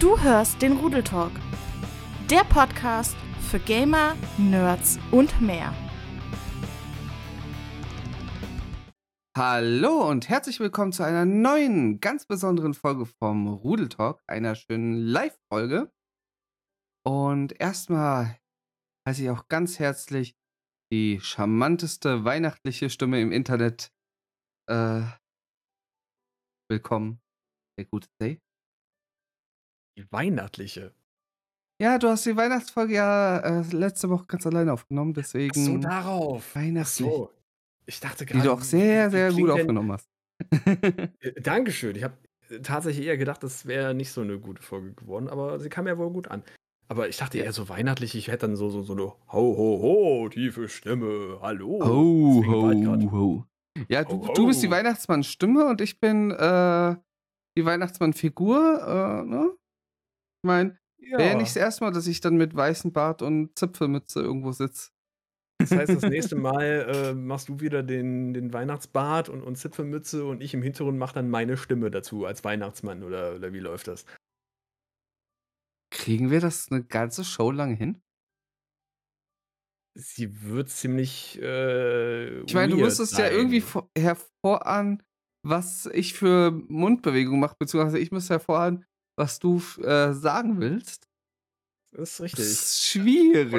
Du hörst den Rudeltalk, der Podcast für Gamer, Nerds und mehr. Hallo und herzlich willkommen zu einer neuen, ganz besonderen Folge vom Rudeltalk, einer schönen Live-Folge. Und erstmal heiße ich auch ganz herzlich die charmanteste weihnachtliche Stimme im Internet äh, willkommen. Der gute Day. Die weihnachtliche. Ja, du hast die Weihnachtsfolge ja äh, letzte Woche ganz alleine aufgenommen, deswegen. Ach so, darauf. Weihnachtlich. Ach so. Ich dachte Die gerade. du auch sehr, sehr gut aufgenommen hast. Äh, Dankeschön. Ich habe tatsächlich eher gedacht, das wäre nicht so eine gute Folge geworden, aber sie kam ja wohl gut an. Aber ich dachte eher so weihnachtlich, ich hätte dann so, so, so eine Ho, ho, ho, tiefe Stimme. Hallo. Ho, ho, ho. Ja, du, Ho, du bist die. Weihnachtsmann-Stimme und ich bin äh, die Weihnachtsmann-Figur. Äh, ne? Ich meine, wäre ja nicht das erste Mal, dass ich dann mit weißem Bart und Zipfelmütze irgendwo sitze. Das heißt, das nächste Mal äh, machst du wieder den, den Weihnachtsbart und, und Zipfelmütze und ich im Hintergrund mache dann meine Stimme dazu als Weihnachtsmann oder, oder wie läuft das? Kriegen wir das eine ganze Show lang hin? Sie wird ziemlich. Äh, Ich meine, du weird müsstest ja irgendwie vor- hervorahnen, was ich für Mundbewegungen mache, beziehungsweise ich müsste hervorahnen, was du äh, sagen willst. Das ist Das richtig. ist schwierig.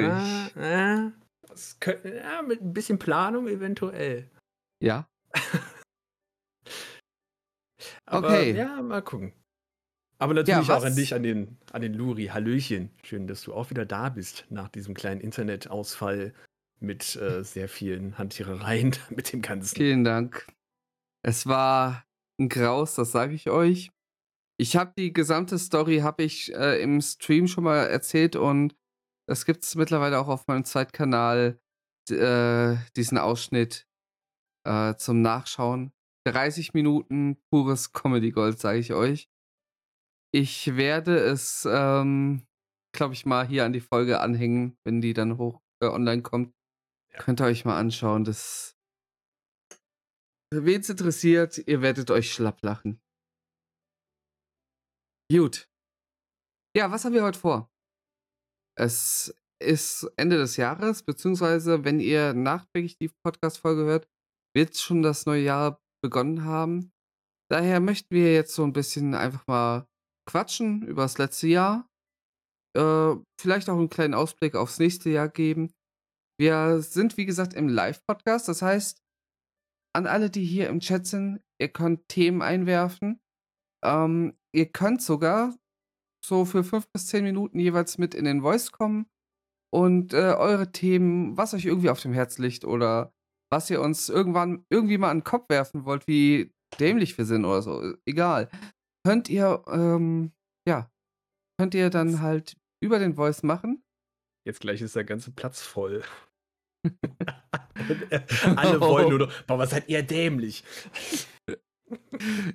Äh, äh, das könnte, ja, mit ein bisschen Planung eventuell. Ja. Aber, Okay. Ja, mal gucken. Aber natürlich auch an dich, an den, an den Luri. Hallöchen. Schön, dass du auch wieder da bist nach diesem kleinen Internetausfall mit äh, sehr vielen Handtierereien mit dem Ganzen. Vielen Dank. Es war ein Graus, das sage ich euch. Ich habe die gesamte Story habe ich äh, im Stream schon mal erzählt und das gibt es mittlerweile auch auf meinem Zweitkanal d- äh, diesen Ausschnitt äh, zum Nachschauen. 30 Minuten pures Comedy Gold, sage ich euch. Ich werde es, ähm, glaube ich, mal hier an die Folge anhängen, wenn die dann hoch äh, online kommt. Ja. Könnt ihr euch mal anschauen. Das Wen es interessiert, ihr werdet euch schlapp lachen. Gut. Ja, was haben wir heute vor? Es ist Ende des Jahres, beziehungsweise wenn ihr nachträglich die Podcast-Folge hört, wird schon das neue Jahr begonnen haben. Daher möchten wir jetzt so ein bisschen einfach mal quatschen über das letzte Jahr. Äh, vielleicht auch einen kleinen Ausblick aufs nächste Jahr geben. Wir sind, wie gesagt, im Live-Podcast. Das heißt, an alle, die hier im Chat sind, ihr könnt Themen einwerfen. Ähm, ihr könnt sogar so für fünf bis zehn Minuten jeweils mit in den Voice kommen und äh, eure Themen, was euch irgendwie auf dem Herz liegt oder was ihr uns irgendwann irgendwie mal an den Kopf werfen wollt, wie dämlich wir sind oder so, egal. Könnt ihr, ähm, ja, könnt ihr dann halt über den Voice machen. Jetzt gleich ist der ganze Platz voll. Alle wollen nur noch. Boah, was seid ihr dämlich?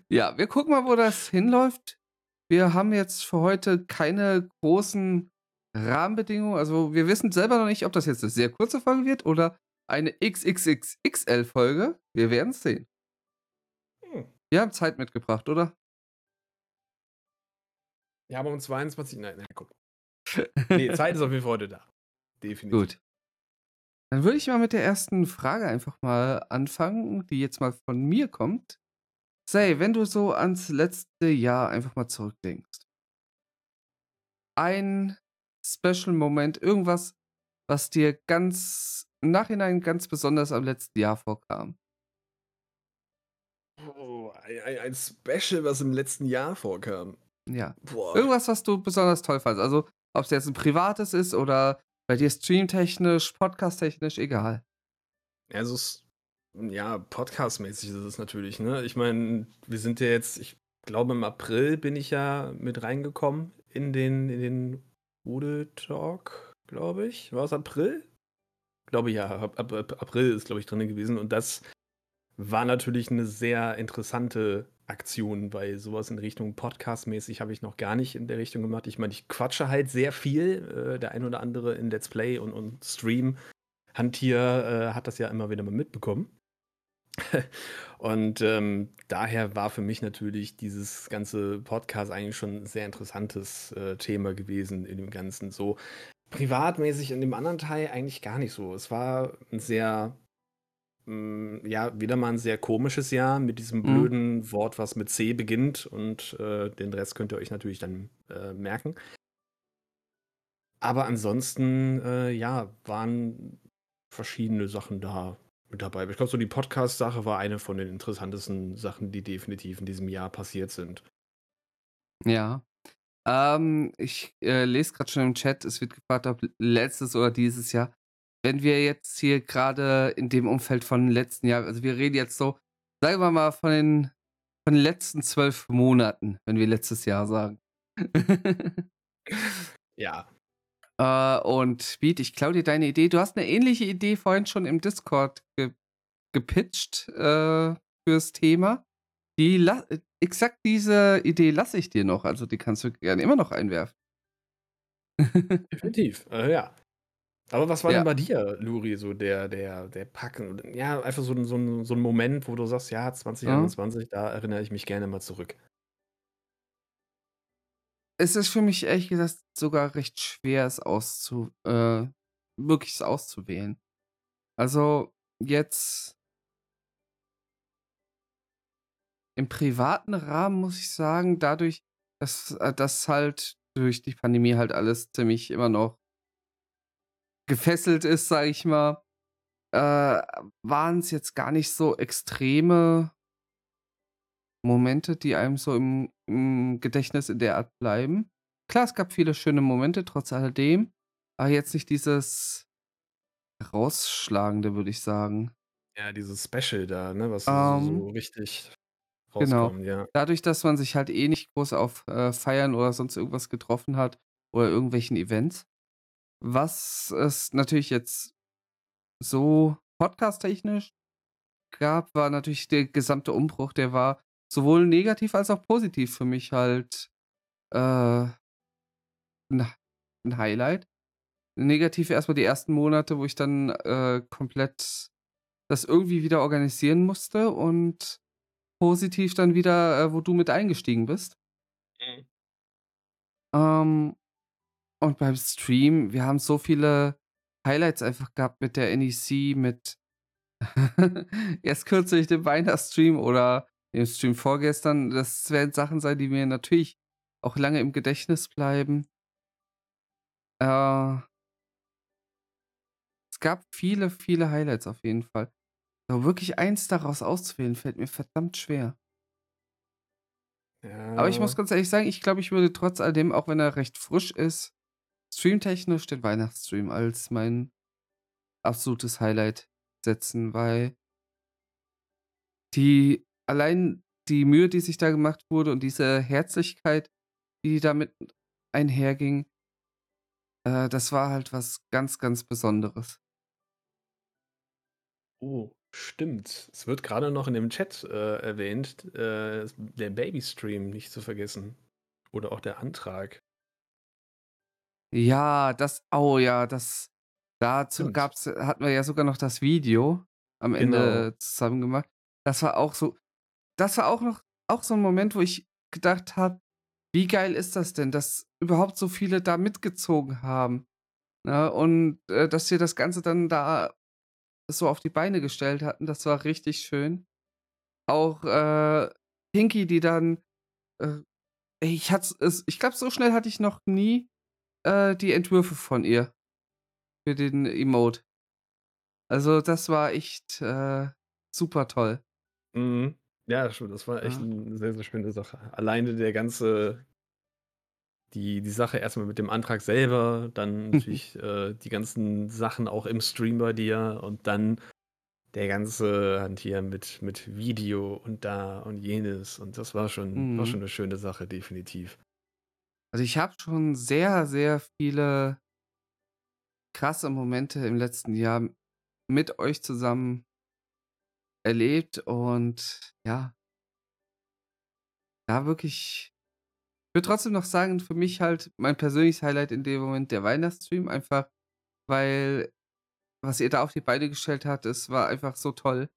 Ja, wir gucken mal, wo das hinläuft. Wir haben jetzt für heute keine großen Rahmenbedingungen. Also wir wissen selber noch nicht, ob das jetzt eine sehr kurze Folge wird oder eine XXXXL-Folge. Wir werden es sehen. Hm. Wir haben Zeit mitgebracht, oder? Ja, aber um 22. Nein, nein, guck. Nee, Zeit ist auf jeden Fall heute da. Definitiv. Gut. Dann würde ich mal mit der ersten Frage einfach mal anfangen, die jetzt mal von mir kommt. Say, wenn du so ans letzte Jahr einfach mal zurückdenkst. Ein Special Moment, irgendwas, was dir ganz im Nachhinein ganz besonders am letzten Jahr vorkam. Oh, ein, ein, Special, was im letzten Jahr vorkam. Ja. Boah. Irgendwas, was du besonders toll fandst. Also, ob es jetzt ein privates ist oder bei dir streamtechnisch, podcasttechnisch, egal. Also, es, ja, podcastmäßig ist es natürlich, ne? Ich meine, wir sind ja jetzt, ich glaube, im April bin ich ja mit reingekommen in den, in den Rudel Talk, glaube ich. War es April? Glaube ja, ab, ab, ab April ist, glaube ich, drin gewesen. Und das war natürlich eine sehr interessante Aktion, weil sowas in Richtung Podcast-mäßig habe ich noch gar nicht in der Richtung gemacht. Ich meine, ich quatsche halt sehr viel. Äh, der ein oder andere in Let's Play und, und Stream Handtier äh, hat das ja immer wieder mal mitbekommen. Und, ähm, daher war für mich natürlich dieses ganze Podcast eigentlich schon 'n sehr interessantes, äh, Thema gewesen in dem Ganzen. So privatmäßig in dem anderen Teil eigentlich gar nicht so. Es war 'n sehr hm, ja, wieder mal 'n sehr komisches Jahr mit diesem Mhm. blöden Wort, was mit C beginnt und, äh, den Rest könnt ihr euch natürlich dann, äh, merken. Aber ansonsten, äh, ja, waren verschiedene Sachen da mit dabei. Ich glaube, so die Podcast-Sache war eine von den interessantesten Sachen, die definitiv in diesem Jahr passiert sind. Ja. Ähm, ich, äh, lese grad schon im Chat, es wird gefragt, ob letztes oder dieses Jahr. Wenn wir jetzt hier grade in dem Umfeld von letzten Jahr also, wir reden jetzt so, sagen wir mal, von den von den letzten 12 Monaten, wenn wir letztes Jahr sagen. Ja. Äh, und Beat, ich klaue dir deine Idee. Du hast 'ne ähnliche Idee vorhin schon im Discord ge gepitcht, äh, fürs Thema. Die exakt diese Idee lasse ich dir noch, also, die kannst du gerne immer noch einwerfen. Definitiv, äh, ja. Aber was war denn Ja. bei dir, Luri, so der der der packend ja, einfach so so so 'n Moment, wo du sagst: „Ja, Mhm. 2021, da erinnere ich mich gerne mal zurück.“ Es ist für mich ehrlich gesagt sogar recht schwer, es auszu äh, wirklich es auszuwählen. Also, jetzt im privaten Rahmen muss ich sagen, dadurch, dass äh, dass halt durch die Pandemie halt alles ziemlich immer noch gefesselt ist, sage ich mal, äh, waren's jetzt gar nicht so extreme Momente, die einem so im im Gedächtnis in der Art bleiben. Klar, es gab viele schöne Momente trotz alledem, aber jetzt nicht dieses Herausschlagende, würde ich sagen. Ja, dieses Special da, ne, was so so Ähm richtig Genau. rauskommt, ja. Dadurch, dass man sich halt eh nicht groß auf, äh, Feiern oder sonst irgendwas getroffen hat oder irgendwelchen Events. Was es natürlich jetzt so podcasttechnisch gab, war natürlich der gesamte Umbruch. Der war sowohl negativ als auch positiv für mich halt, äh 'n H 'n Highlight. Negativ erst mal die ersten Monate, wo ich dann, äh, komplett das irgendwie wieder organisieren musste und positiv dann wieder, äh, wo du mit eingestiegen bist. Mhm. Ähm, und beim Stream, wir haben so viele Highlights einfach gehabt mit der NEC, mit erst kürzlich dem Weihnachtsstream oder dem Stream vorgestern. Das werden Sachen sein, die mir natürlich auch lange im Gedächtnis bleiben. Äh es gab viele, viele Highlights auf jeden Fall. Aber wirklich eins daraus auszuwählen, fällt mir verdammt schwer. Aber ich muss Ja. ganz ehrlich sagen, ich glaube, ich würde trotz alledem, auch wenn er recht frisch ist, streamtechnisch den Weihnachtsstream als mein absolutes Highlight setzen, weil die allein die Mühe, die sich da gemacht wurde und diese Herzlichkeit, die damit einherging äh, das war halt was ganz, ganz Besonderes. Oh, stimmt. Es wird grade noch in dem Chat, äh, erwähnt, äh, der Babystream nicht zu vergessen oder auch der Antrag. Ja, das oh ja, das dazu gab's hatten wir ja sogar noch das Video am Genau. Ende zusammen gemacht. Das war auch so das war auch noch auch so 'n Moment, wo ich gedacht habe: „Wie geil ist das denn, dass überhaupt so viele da mitgezogen haben“, ne? Und, äh, dass wir das Ganze dann da so auf die Beine gestellt hatten, das war richtig schön. Auch, äh, Pinky, die dann, äh ich hatte ich glaube, so schnell hatte ich noch nie, äh, die Entwürfe von ihr für den Emote. Also, das war echt, äh, super toll. Mhm. Ja, stimmt, das war echt Ja. 'n sehr, sehr schöne Sache. Alleine der ganze die die Sache erst mal mit dem Antrag selber, dann natürlich, äh, die ganzen Sachen auch im Stream bei dir und dann der ganze Hantieren mit mit Video und da und jenes und das war schon war Mhm. schon 'ne schöne Sache, definitiv. Also, ich habe schon sehr, sehr viele krasse Momente im letzten Jahr mit euch zusammen erlebt und ja ja, wirklich ich würde trotzdem noch sagen, für mich halt mein persönliches Highlight in dem Moment der Weihnachtsstream, einfach weil was ihr da auf die Beine gestellt habt, es war einfach so toll.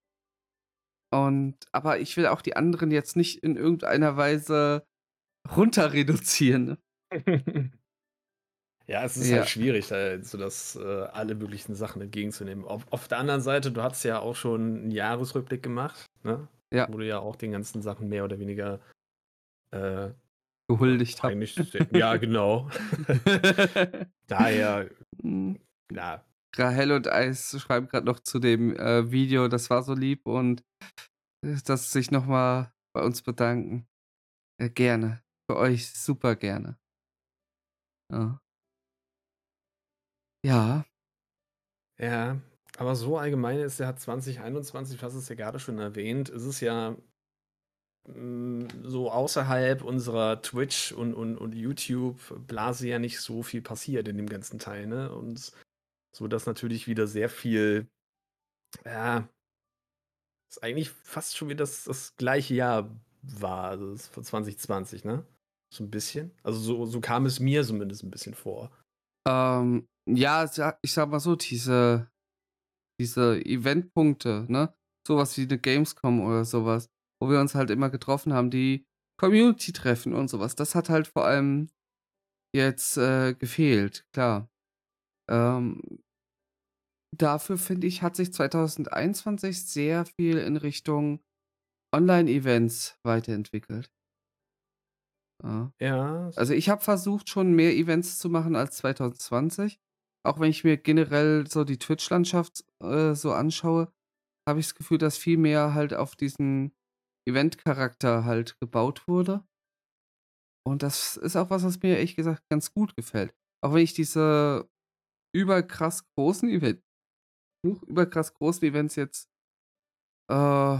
Und aber ich will auch die anderen jetzt nicht in irgendeiner Weise runter reduzieren. Ja, es ist Ja. halt schwierig, so das, äh, alle möglichen Sachen entgegenzunehmen. Auf auf der anderen Seite, du hattest ja auch schon 'n Jahresrückblick gemacht, ne? Ja. Wo du ja auch den ganzen Sachen mehr oder weniger, äh, Gehuldigt se ja, genau. Daher, Hm. ja. Rahel und Eis schreiben gerade noch zu dem, äh, Video, das war so lieb und, äh, dass sie sich noch mal bei uns bedanken. Äh, gerne. Für euch super gerne. Ja. Ja. Ja, aber so allgemein ist ja 2021, du hast es ja gerade schon erwähnt, ist es ja hm, so außerhalb unserer Twitch und und und YouTube-Blase ja nicht so viel passiert in dem ganzen Teil, ne? Und so, dass natürlich wieder sehr viel ja ist eigentlich fast schon wieder das das gleiche Jahr war, also von 2020, ne? So 'n bisschen. Also, so so kam es mir zumindest 'n bisschen vor. Ähm, ja, ich sage mal so, diese diese Eventpunkte, ne? So was wie 'ne Gamescom oder so was, wo wir uns halt immer getroffen haben, die Community-Treffen und so was, das hat halt vor allem jetzt, äh, gefehlt, klar. Ähm dafür finde ich, hat sich 2021 sehr viel in Richtung Online-Events weiterentwickelt. Ja. Ja. Also, ich habe versucht, schon mehr Events zu machen als 2020. Auch wenn ich mir generell so die Twitch-Landschaft, äh, so anschaue, habe ich das Gefühl, dass viel mehr halt auf diesen Event-Charakter halt gebaut wurde. Und das ist auch was, was mir ehrlich gesagt ganz gut gefällt. Auch wenn ich diese überkrass großen Event huch, überkrass großen Events jetzt äh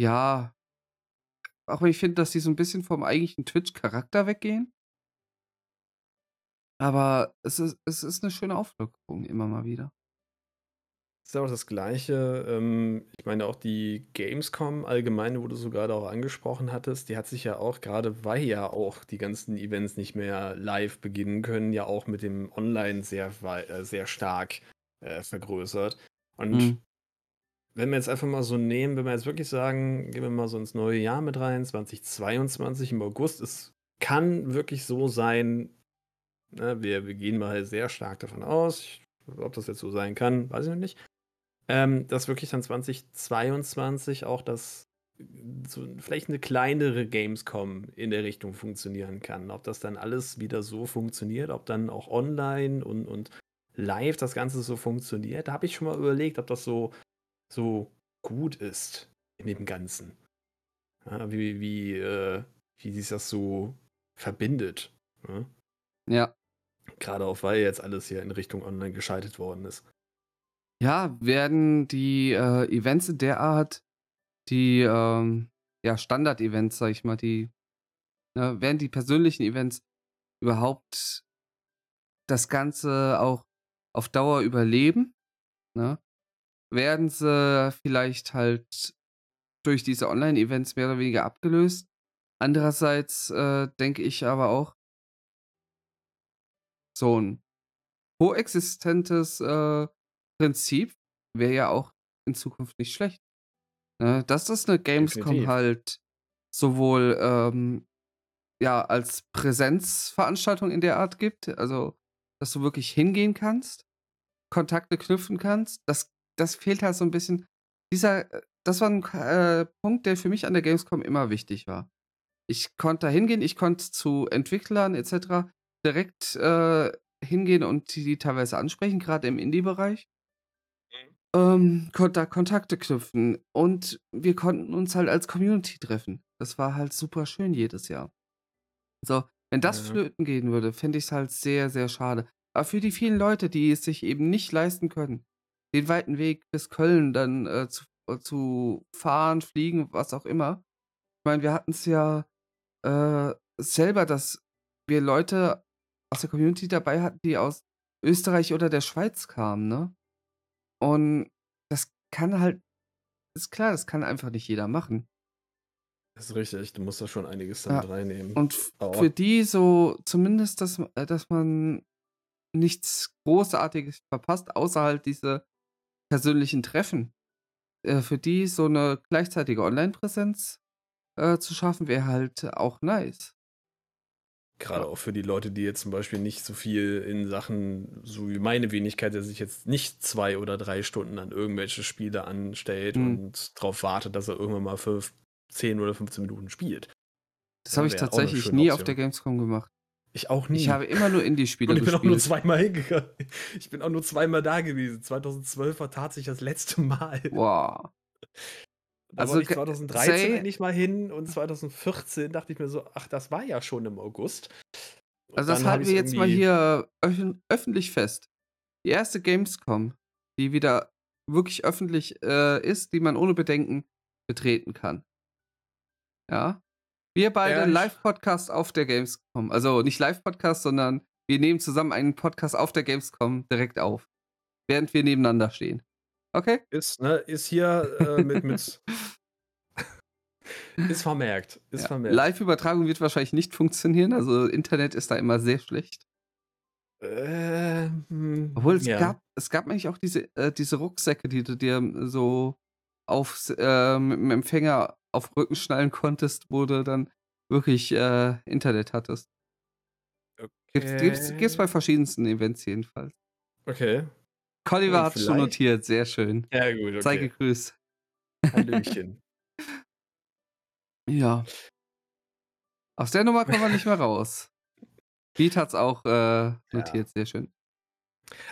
ja auch wenn ich finde, dass die so 'n bisschen vom eigentlichen Twitch-Charakter weggehen. Aber es ist es ist 'ne schöne Auflockerung immer mal wieder. Ist ja auch das Gleiche, ähm, ich meine auch die Gamescom allgemein, wo du so grade auch angesprochen hattest, die hat sich ja auch grade weil ja auch die ganzen Events nicht mehr live beginnen können, ja auch mit dem Online sehr äh, sehr stark, äh, vergrößert. Und Mhm. Wenn wir jetzt einfach mal so nehmen wenn wir jetzt wirklich sagen, gehen wir mal so ins neue Jahr mit rein, 2022 im August, es kann wirklich so sein, ne, wir wir gehen mal sehr stark davon aus, ich ob das jetzt so sein kann, weiß ich noch nicht, ähm, dass wirklich dann 2022 auch das so vielleicht 'ne kleinere Gamescom in der Richtung funktionieren kann. Ob das dann alles wieder so funktioniert, ob dann auch online und und live das Ganze so funktioniert, da habe ich schon mal überlegt, ob das so so gut ist in dem Ganzen. Ja, wie wie, äh wie sich das so verbindet, ne? Ja. Grade auch, weil jetzt alles hier in Richtung online geschaltet worden ist. Ja, werden die, äh, Events in der Art, die, ähm, ja, Standard-Events, sage ich mal, die ne, werden die persönlichen Events überhaupt das Ganze auch auf Dauer überleben, ne? Werden sie vielleicht halt durch diese Online-Events mehr oder weniger abgelöst? Andererseits, äh, denke ich aber auch so 'n koexistentes, äh, Prinzip wäre ja auch in Zukunft nicht schlecht. Ne, dass es 'ne Gamescom Definitiv. halt sowohl, ähm, ja, als Präsenzveranstaltung in der Art gibt, also, dass du wirklich hingehen kannst, Kontakte knüpfen kannst. Das das fehlt halt so 'n bisschen. Dieser äh, das war 'n k äh, Punkt, der für mich an der Gamescom immer wichtig war. Ich konnte da hingehen, ich konnte zu Entwicklern et cetera direkt, äh, hingehen und die teilweise ansprechen, grade im Indie-Bereich. Mhm. Ähm, konnte da Kontakte knüpfen und wir konnten uns halt als Community treffen. Das war halt super schön jedes Jahr. So, wenn das Ja. flöten gehen würde, fände ich's halt sehr, sehr schade. Aber für die vielen Leute, die es sich eben nicht leisten können, den weiten Weg bis Köln dann, äh, zu äh, zu fahren, fliegen, was auch immer. Ich meine, wir hatten's ja, äh, selber, dass wir Leute aus der Community dabei hatten, die aus Österreich oder der Schweiz kamen, ne? Und das kann halt ist klar, das kann einfach nicht jeder machen. Das ist richtig, du musst da schon einiges dann Ja. reinnehmen. Und Aber für die so zumindest, dass äh, dass man nichts Großartiges verpasst, außer halt diese persönlichen Treffen. äh, für die so eine gleichzeitige Online-Präsenz äh, zu schaffen, wäre halt auch nice. Gerade auch für die Leute, die jetzt zum Beispiel nicht so viel in Sachen, so wie meine Wenigkeit, der sich jetzt nicht zwei oder drei Stunden an irgendwelche Spiele anstellt Mhm. und darauf wartet, dass er irgendwann mal fünf, 10 oder 15 Minuten spielt. Das habe ich tatsächlich nie auf Option. der Gamescom gemacht. Ich auch nie. Ich habe immer nur Indie-Spiele und ich bin auch nur gespielt. zweimal hingegangen. Ich bin auch nur zweimal da gewesen. 2012 war tatsächlich das letzte Mal. Wow. Da Also, wollte ich ge- 2013 say- endlich mal hin und 2014 dachte ich mir so, ach, das war ja schon im August. Und Also das halten wir jetzt mal hier öffentlich fest. Die erste Gamescom, die wieder wirklich öffentlich äh, ist, die man ohne Bedenken betreten kann. Ja. Wir beide Ja, Live-Podcast auf der Gamescom. Also nicht Live-Podcast, sondern wir nehmen zusammen einen Podcast auf der Gamescom direkt auf. Während wir nebeneinander stehen. Okay? Ist, ne, ist hier äh, mit, mit ist vermerkt. Ist Ja. vermerkt. Live-Übertragung wird wahrscheinlich nicht funktionieren. Also Internet ist da immer sehr schlecht. Äh, hm, Obwohl es ja. gab, es gab eigentlich auch diese, äh, diese Rucksäcke, die du dir so aufs, äh, mit dem Empfänger auf Rücken schnallen konntest, wo du dann wirklich äh, Internet hattest. Gibt's, gibt's, gibt's bei verschiedensten Events jedenfalls. Okay. Colliver hat schon notiert, sehr schön. Ja, gut, Sei okay. gegrüßt. Hallöchen. Ja. Aus der Nummer kommen wir nicht mehr raus. Beat hat's auch äh, notiert, sehr schön.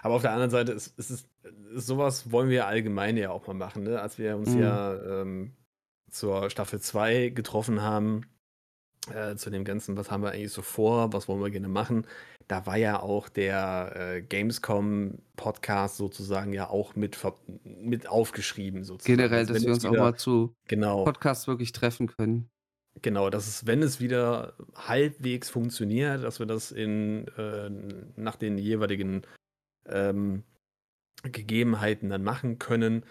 Aber auf der anderen Seite ist, ist es ist sowas wollen wir allgemein ja auch mal machen, ne? Als wir uns Mhm. ja ähm, zur Staffel 2 getroffen haben, äh, zu dem Ganzen, was haben wir eigentlich so vor, was wollen wir gerne machen, da war ja auch der äh, Gamescom-Podcast sozusagen ja auch mit, mit aufgeschrieben, sozusagen. Generell, Also dass wir uns auch wieder- mal zu Genau. Podcasts wirklich treffen können. Genau, dass es, wenn es wieder halbwegs funktioniert, dass wir das in, äh, nach den jeweiligen ähm, Gegebenheiten dann machen können,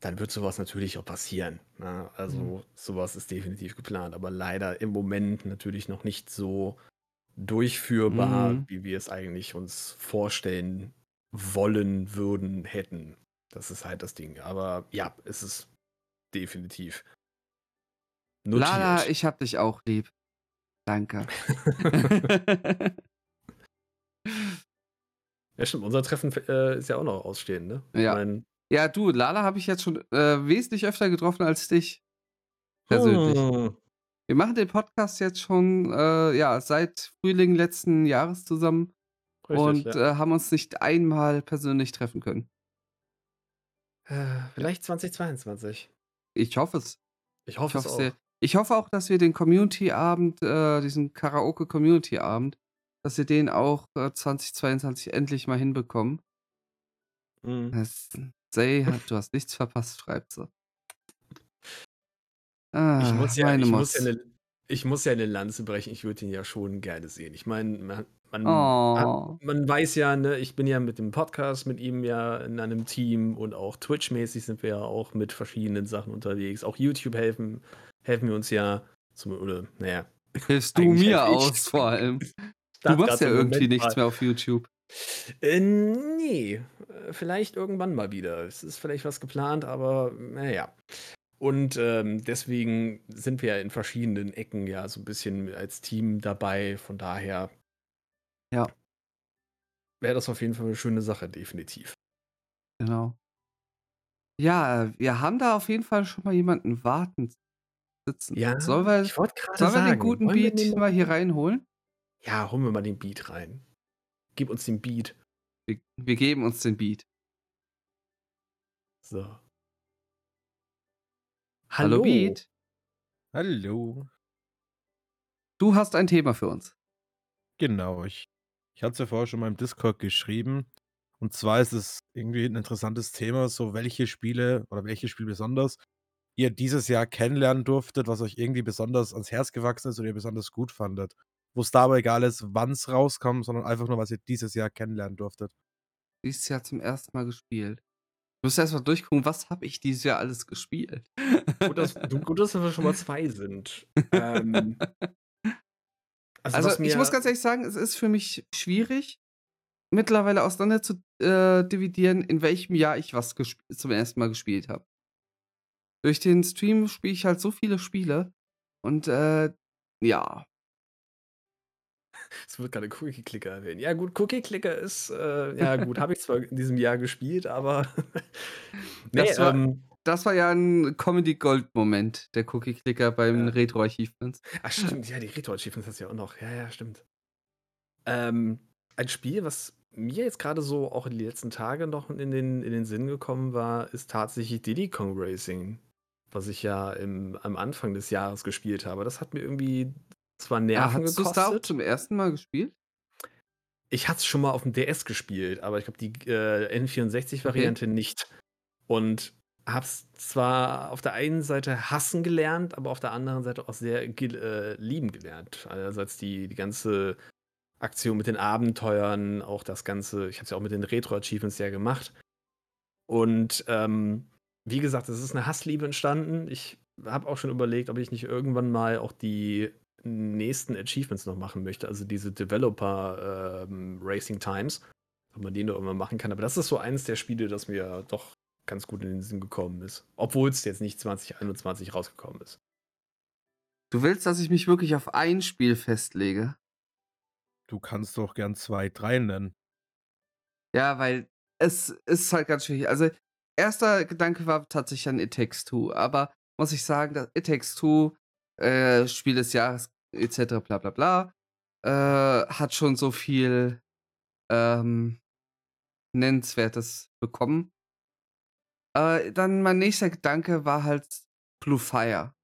dann wird sowas natürlich auch passieren. Ne? Also Mhm. sowas ist definitiv geplant, aber leider im Moment natürlich noch nicht so durchführbar, Mhm. wie wir es eigentlich uns vorstellen wollen, würden, hätten. Das ist halt das Ding. Aber ja, es ist definitiv notiert. Lala, ich hab dich auch lieb. Danke. Ja, stimmt. Unser Treffen äh, ist ja auch noch ausstehend, ne? Ja. Ich mein, ja, du, Lala habe ich jetzt schon äh, wesentlich öfter getroffen als dich. Persönlich. hm, Wir machen den Podcast jetzt schon äh, ja, seit Frühling letzten Jahres zusammen richtig, und ja. äh, haben uns nicht einmal persönlich treffen können. äh, vielleicht 2022. Ich hoffe es. Ich Ich hoffe es hoffe, auch. sehr. ich hoffe auch, dass wir den Community-Abend, äh, diesen Karaoke-Community-Abend, dass wir den auch äh, 2022 endlich mal hinbekommen. Mhm. Das, Say, hat- du hast nichts verpasst, schreibt sie. Ah, Ich muss ja, ich muss ja eine, ich muss ja eine Lanze brechen. Ich würde ihn ja schon gerne sehen. Ich meine, man, man, Oh. hat, man weiß ja, ne, ich bin ja mit dem Podcast mit ihm ja in einem Team und auch Twitch-mäßig sind wir ja auch mit verschiedenen Sachen unterwegs. Auch YouTube helfen, helfen wir uns ja. Zum, oder, naja. Hilfst du mir aus, vor allem. Du machst ja irgendwie nichts mal. mehr auf YouTube. Äh, nee, äh, vielleicht irgendwann mal wieder. Es ist vielleicht was geplant, aber naja. Und ähm, deswegen sind wir ja in verschiedenen Ecken ja so ein bisschen als Team dabei. Von daher Ja. wäre das auf jeden Fall eine schöne Sache, definitiv. Genau. Ja, äh, wir haben da auf jeden Fall schon mal jemanden warten sitzen. sollen wir, ich sollen wir sagen, den guten wollen Beat den mal hier reinholen? Ja, holen wir mal den Beat rein. Gib uns den Beat. Wir, wir geben uns den Beat. So. Hallo, Beat. Hallo. Du hast ein Thema für uns. Genau, ich, ich hatte es ja vorher schon mal im Discord geschrieben. Und zwar ist es irgendwie ein interessantes Thema, so welche Spiele oder welche Spiel besonders ihr dieses Jahr kennenlernen durftet, was euch irgendwie besonders ans Herz gewachsen ist oder ihr besonders gut fandet. Wo es dabei egal ist, wann es rauskam, sondern einfach nur, was ihr dieses Jahr kennenlernen durftet. Dieses Jahr zum ersten Mal gespielt. Du musst erst mal durchgucken, was habe ich dieses Jahr alles gespielt. Gut, dass, du, gut, dass wir schon mal zwei sind. Ähm, Also, was ich muss ganz ehrlich sagen, es ist für mich schwierig, mittlerweile auseinander zu äh, dividieren, in welchem Jahr ich was zum ersten Mal gespielt habe. durch den Stream spiele ich halt so viele Spiele und, äh, ja. Es wird gerade Cookie Clicker erwähnt. Ja gut, Cookie Clicker ist, äh ja gut, habe ich zwar in diesem Jahr gespielt, aber ne, Das war ähm das war ja 'n Comedy-Gold-Moment, der Cookie Clicker beim Ja. Retro-Achievements. Ach stimmt, ja, die Retro-Achievements hast du ja auch noch. Ja, ja, stimmt. Ähm, ein Spiel, was mir jetzt gerade so auch in die letzten Tage noch in den in den Sinn gekommen war, ist tatsächlich Diddy Kong Racing, was ich ja im am Anfang des Jahres gespielt habe. Das hat mir irgendwie zwar Ah, Nerven hattest du's da auch gekostet. zum ersten Mal gespielt? Ich hatte es schon mal auf'm DS gespielt, aber ich glaube, die, äh, Okay. N64-Variante nicht. Und habe es zwar auf der einen Seite hassen gelernt, aber auf der anderen Seite auch sehr äh, lieben gelernt. Einerseits die die ganze Aktion mit den Abenteuern, auch das Ganze ich habe es ja auch mit den Retro-Achievements ja gemacht. Und, ähm, wie gesagt, es ist 'ne Hassliebe entstanden. Ich habe auch schon überlegt, ob ich nicht irgendwann mal auch die nächsten Achievements noch machen möchte, also diese Developer, ähm, Racing Times, ob man die noch irgendwann machen kann. Aber das ist so eines der Spiele, das mir doch ganz gut in den Sinn gekommen ist, obwohl's jetzt nicht 2021 rausgekommen ist. Du willst, dass ich mich wirklich auf ein Spiel festlege? Du kannst doch gern 2, 3 nennen. Ja, weil es ist halt ganz schwierig. Also, erster Gedanke war tatsächlich an It Takes Two, aber muss ich sagen, dass It Takes Two, äh, Spiel des Jahres et cetera, bla bla bla, äh, hat schon so viel, ähm, Nennenswertes bekommen. Äh, dann mein nächster Gedanke war halt Blue Fire.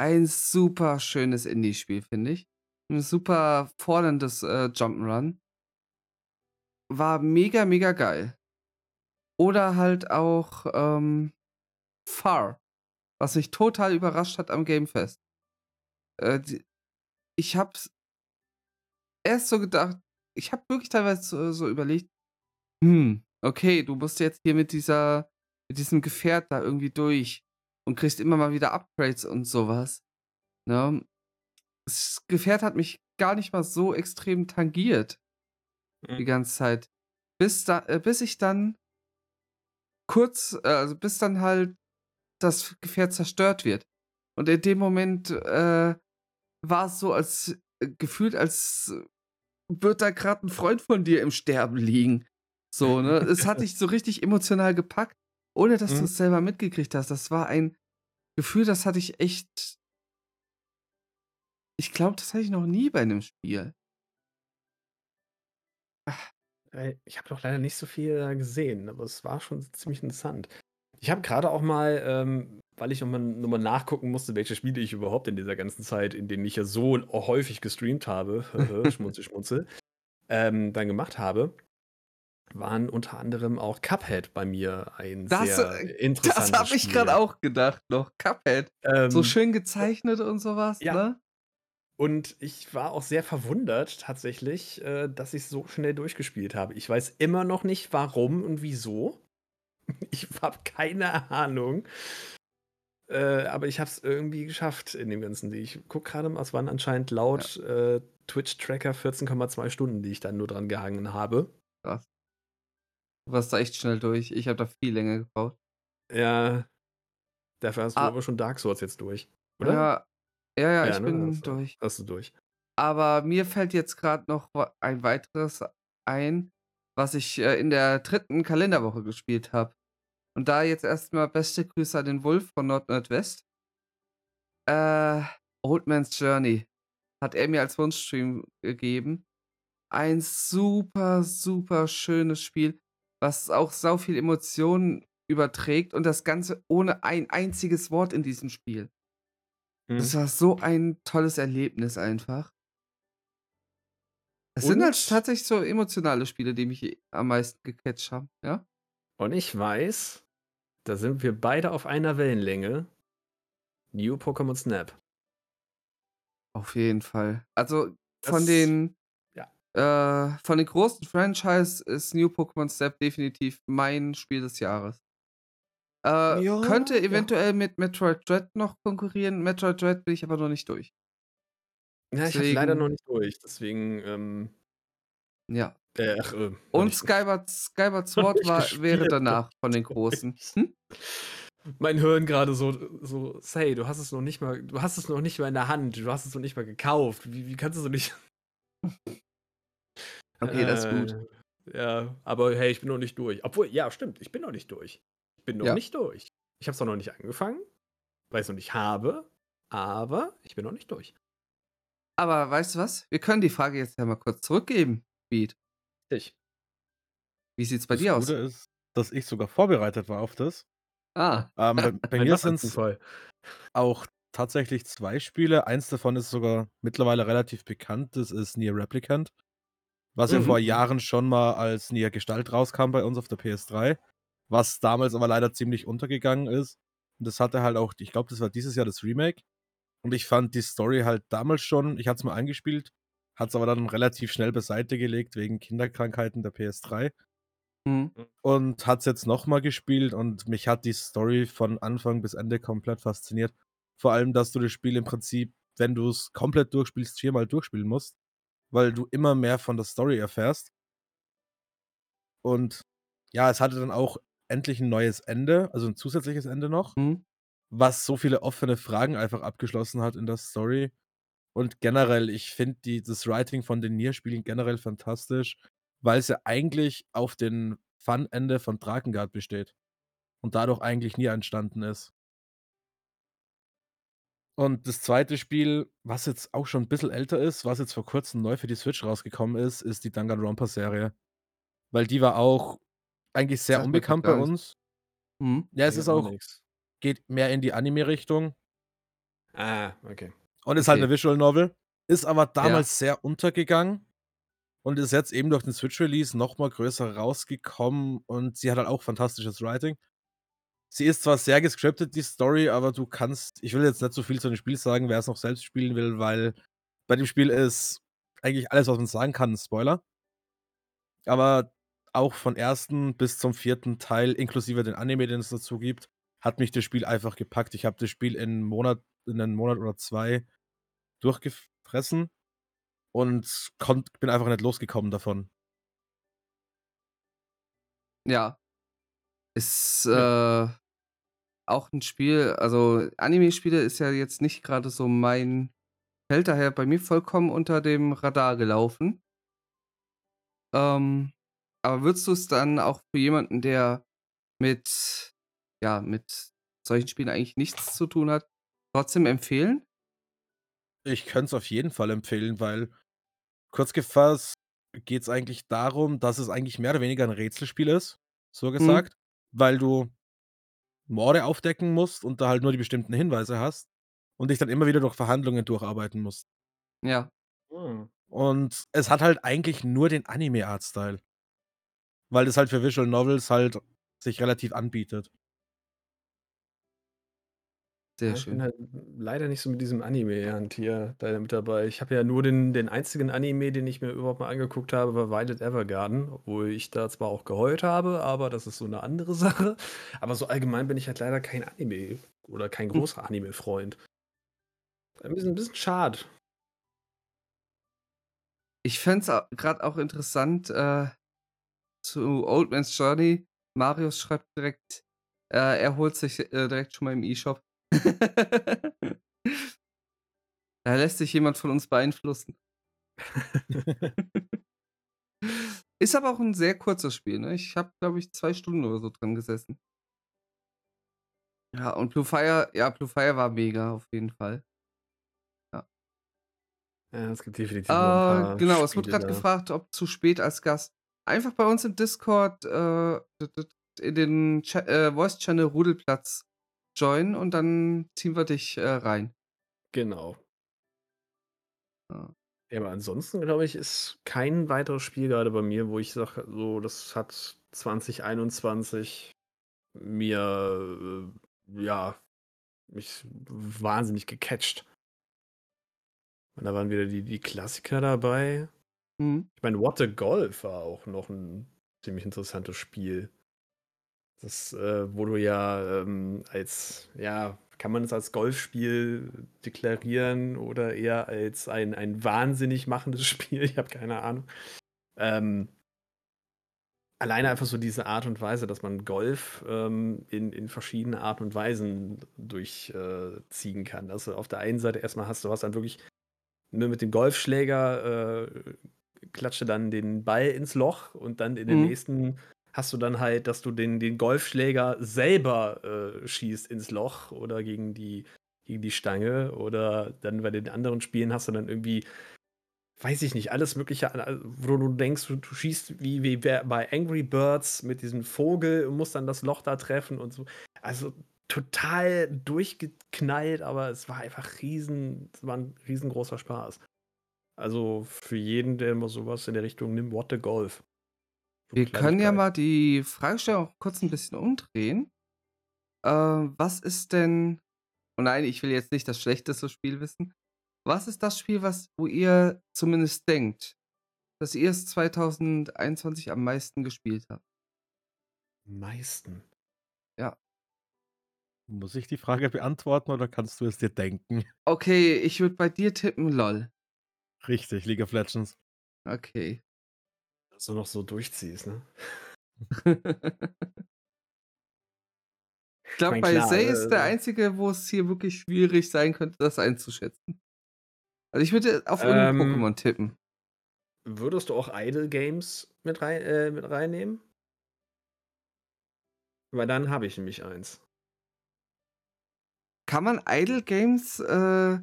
Ein super schönes Indie-Spiel, finde ich. 'N super forderndes, äh, Jump'n'Run. War mega, mega geil. Oder halt auch, ähm, Far, was mich total überrascht hat am Gamefest. Äh, die ich habe es erst so gedacht ich habe wirklich teilweise so so überlegt: „Hm, okay, du musst jetzt hier mit dieser mit diesem Gefährt da irgendwie durch und kriegst immer mal wieder Upgrades und so was“, ne? Das Gefährt hat mich gar nicht mal so extrem tangiert die Mhm. ganze Zeit. Bis da äh, bis ich dann kurz äh, also bis dann halt das Gefährt zerstört wird. Und in dem Moment, äh, war's so, als äh, gefühlt, als würde da grad 'n Freund von dir im Sterben liegen. So, ne? Es hat dich so richtig emotional gepackt, ohne dass Mhm. du's selber mitgekriegt hast. Das war ein Gefühl, das hatte ich echt ich glaube, das hatte ich noch nie bei 'nem Spiel. Äh, ich habe doch leider nicht so viel da gesehen, aber es war schon ziemlich interessant. Ich habe grade auch mal, ähm, weil ich noch mal noch mal nachgucken musste, welche Spiele ich überhaupt in dieser ganzen Zeit, in denen ich ja so häufig gestreamt habe, schmunzel, schmunzel, ähm, dann gemacht habe, waren unter anderem auch Cuphead bei mir ein Das, sehr äh, das interessantes habe ich Spiel. auch gedacht noch. Cuphead. So Ähm schön gezeichnet und so was, Ja. ne? Und ich war auch sehr verwundert tatsächlich, äh, dass ich's so schnell durchgespielt habe. Ich weiß immer noch nicht, warum und wieso. Ich habe keine Ahnung. Äh, aber ich habe es irgendwie geschafft in dem Ganzen. Ich gucke grade mal, es waren anscheinend laut, äh, Twitch-Tracker 14,2 Stunden, die ich da nur dran gehangen habe. Krass. Du warst da echt schnell durch. Ich habe da viel länger gebraucht. Ja. Dafür hast du Ah. aber schon Dark Souls jetzt durch, oder? Ja. Ja, ja, ich ne? bin Hast du durch. hast du durch. Aber mir fällt jetzt grad noch ein weiteres ein, was ich, äh, in der 3. Kalenderwoche gespielt habe. Und da jetzt erst mal beste Grüße an den Wulf von Nord-Nordwest. Äh, Old Man's Journey hat er mir als Wunschstream gegeben. Ein super, super schönes Spiel, was auch sau viel Emotionen überträgt und das Ganze ohne ein einziges Wort in diesem Spiel. Das Mhm. war so ein tolles Erlebnis einfach. Es sind halt tatsächlich so emotionale Spiele, die mich am meisten gecatcht haben, ja? Und ich weiß, da sind wir beide auf einer Wellenlänge. New Pokémon Snap. Auf jeden Fall. Also, von Das den ja. äh, von den großen Franchise ist New Pokémon Snap definitiv mein Spiel des Jahres. Äh, Ja, könnte ja. eventuell mit Metroid Dread noch konkurrieren. Metroid Dread bin ich aber noch nicht durch. Ja, ich habe leider noch Deswegen nicht durch, deswegen, ähm Ja. Äh, ach, äh, Und Skyward Skyward Sword war wäre danach von den Großen. Hm? mein Hirn gerade so, so, say, du hast es noch nicht mal, du hast es noch nicht mal in der Hand, du hast es noch nicht mal gekauft. Wie, wie kannst du so nicht. Okay, das ist gut. Äh, Ja, aber hey, ich bin noch nicht durch. Obwohl, ja, stimmt, ich bin noch nicht durch. Ich bin noch Ja. nicht durch. Ich habe es noch nicht angefangen, weil ich es noch nicht habe, aber ich bin noch nicht durch. Aber weißt du was? Wir können die Frage jetzt ja mal kurz zurückgeben, Beat. Ich. Wie sieht's bei das dir aus? Gute ist, dass ich sogar vorbereitet war auf das. Ah, Ähm, bei bei mir sind es auch tatsächlich zwei Spiele. Eins davon ist sogar mittlerweile relativ bekannt. Das ist Nier Replicant. Was ja Mhm. vor Jahren schon mal als Nier Gestalt rauskam bei uns auf der PS3. Was damals aber leider ziemlich untergegangen ist. Und das hatte halt auch, ich glaube, das war dieses Jahr das Remake. Und ich fand die Story halt damals schon, ich hatte es mal angespielt, hat es aber dann relativ schnell beiseite gelegt wegen Kinderkrankheiten der PS3 hm. und hat es jetzt nochmal gespielt und mich hat die Story von Anfang bis Ende komplett fasziniert. Vor allem, dass du das Spiel im Prinzip, wenn du es komplett durchspielst, viermal durchspielen musst, weil du immer mehr von der Story erfährst. Und ja, es hatte dann auch endlich ein neues Ende, also ein zusätzliches Ende noch, Hm. was so viele offene Fragen einfach abgeschlossen hat in der Story. Und generell, ich finde das Writing von den Nier-Spielen generell fantastisch, weil es ja eigentlich auf den Fun-Ende von Drakengard besteht. Und dadurch eigentlich nie entstanden ist. Und das zweite Spiel, was jetzt auch schon ein bisschen älter ist, was jetzt vor Kurzem neu für die Switch rausgekommen ist, ist die Danganronpa-Serie. Weil die war auch eigentlich sehr grad unbekannt bei uns. Hm. Ja, es Nee, ist auch nix. geht mehr in die Anime-Richtung Ah, okay. Und ist halt Okay. eine Visual Novel, ist aber damals sehr untergegangen und ist jetzt eben durch den Switch-Release noch mal größer rausgekommen und sie hat halt auch fantastisches Writing. Sie ist zwar sehr gescriptet, die Story, aber du kannst ich will jetzt nicht so viel zu dem Spiel sagen, wer es noch selbst spielen will, weil bei dem Spiel ist eigentlich alles, was man sagen kann, 'n Spoiler. Aber auch von ersten bis zum vierten Teil, inklusive den Anime, den es dazu gibt, hat mich das Spiel einfach gepackt. Ich habe das Spiel in Monat in 'nen Monat oder 2 durchgefressen und konnt bin einfach nicht losgekommen davon. Ja. Ist, Ja. äh, auch 'n Spiel also, Anime-Spiele ist ja jetzt nicht grade so mein Feld, daher bei mir vollkommen unter dem Radar gelaufen. Ähm, aber würdest du's dann auch für jemanden, der mit ja, mit solchen Spielen eigentlich nichts zu tun hat, trotzdem empfehlen? Ich könnte es auf jeden Fall empfehlen, weil kurz gefasst geht's eigentlich darum, dass es eigentlich mehr oder weniger 'n Rätselspiel ist, so Mhm. gesagt, weil du Morde aufdecken musst und da halt nur die bestimmten Hinweise hast und dich dann immer wieder durch Verhandlungen durcharbeiten musst. Ja. Hm. Und es hat halt eigentlich nur den Anime-Artstyle. Weil das halt für Visual Novels halt sich relativ anbietet. Sehr Ja, ich bin schön. halt leider nicht so mit diesem Anime-Hand hier leider mit dabei. Ich habe ja nur den den einzigen Anime, den ich mir überhaupt mal angeguckt habe, war Violet Evergarden, obwohl ich da zwar auch geheult habe, aber das ist so 'ne andere Sache. Aber so allgemein bin ich halt leider kein Anime oder kein Hm. großer Anime-Freund. Ein bisschen bisschen schade. Ich fände es a grad auch interessant, äh, zu Old Man's Journey. Marius schreibt direkt, äh, er holt sich, äh, direkt schon mal im E-Shop. Da lässt sich jemand von uns beeinflussen. Ist aber auch 'n sehr kurzes Spiel, ne? Ich habe, glaube ich, 2 Stunden oder so dran gesessen. Ja, und Blue Fire ja, Blue Fire war mega auf jeden Fall. Ja. Ja, es gibt definitiv Äh, genau, es wurde da. gefragt, ob zu spät als Gast. Einfach bei uns im Discord, äh, in den Cha äh, Voice Channel Rudelplatz joinen und dann ziehen wir dich, äh, rein. Genau. Ja. Ja, aber ansonsten, glaube ich, ist kein weiteres Spiel grade bei mir, wo ich sage, so, das hat 2021 mir, äh, ja, mich wahnsinnig gecatcht. Und da waren wieder die die Klassiker dabei. Mhm. Ich meine, What the Golf war auch noch 'n ziemlich interessantes Spiel. Das, äh wo du ja, ähm, als ja, kann man es als Golfspiel deklarieren oder eher als ein ein wahnsinnig machendes Spiel? Ich habe keine Ahnung. Ähm alleine einfach so diese Art und Weise, dass man Golf ähm, in, in verschiedene Art und Weisen durchziehen äh, kann. Also auf der einen Seite erstmal hast du was dann wirklich ne, mit dem Golfschläger äh, klatsche dann den Ball ins Loch und dann in den Mhm. nächsten hast du dann halt, dass du den, den Golfschläger selber äh, schießt ins Loch oder gegen die, gegen die Stange oder dann bei den anderen Spielen hast du dann irgendwie, weiß ich nicht, alles Mögliche, wo du denkst, du, du schießt wie, wie bei Angry Birds mit diesem Vogel und musst dann das Loch da treffen und so. Also total durchgeknallt, aber es war einfach riesen, es war ein riesengroßer Spaß. Also für jeden, der immer sowas in der Richtung nimmt, what the Golf. Wir können ja mal die Fragestellung auch kurz ein bisschen umdrehen. Äh, was ist denn. Oh nein, ich will jetzt nicht das schlechteste Spiel wissen. Was ist das Spiel, was, wo ihr zumindest denkt, dass ihr es 2021 am meisten gespielt habt? Meisten. Muss ich die Frage beantworten oder kannst du es dir denken? Okay, ich würde bei dir tippen, lol. Richtig, League of Legends. Okay. Dass du noch so durchziehst, ne? Ich glaube, bei klar, Zay ist der äh, einzige, wo es hier wirklich schwierig sein könnte, das einzuschätzen. Also ich würde auf irgendein Ähm, Pokémon tippen. Würdest du auch Idle Games mit, rein, äh, mit reinnehmen? Weil dann habe ich nämlich eins. Kann man Idle Games äh,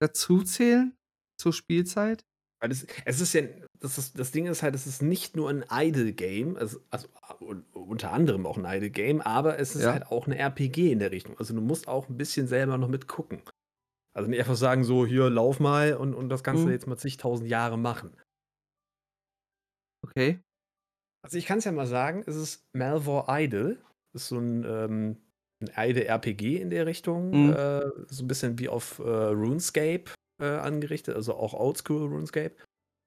dazu zählen zur Spielzeit? Weil das, es ist ja, das, ist, das Ding ist halt, es ist nicht nur ein Idle-Game, also, also un- unter anderem auch ein Idle-Game, aber es ist Ja. halt auch eine RPG in der Richtung. Also du musst auch ein bisschen selber noch mitgucken. Also nicht einfach sagen, so, hier, lauf mal und, und das Ganze Mhm. jetzt mal zigtausend Jahre machen. Okay. Also ich kann es ja mal sagen, es ist Malvor Idle. Ist so ein, ähm, ein Idle-RPG in der Richtung. Mhm. Äh, so ein bisschen wie auf äh, RuneScape äh, angerichtet, also auch Oldschool RuneScape.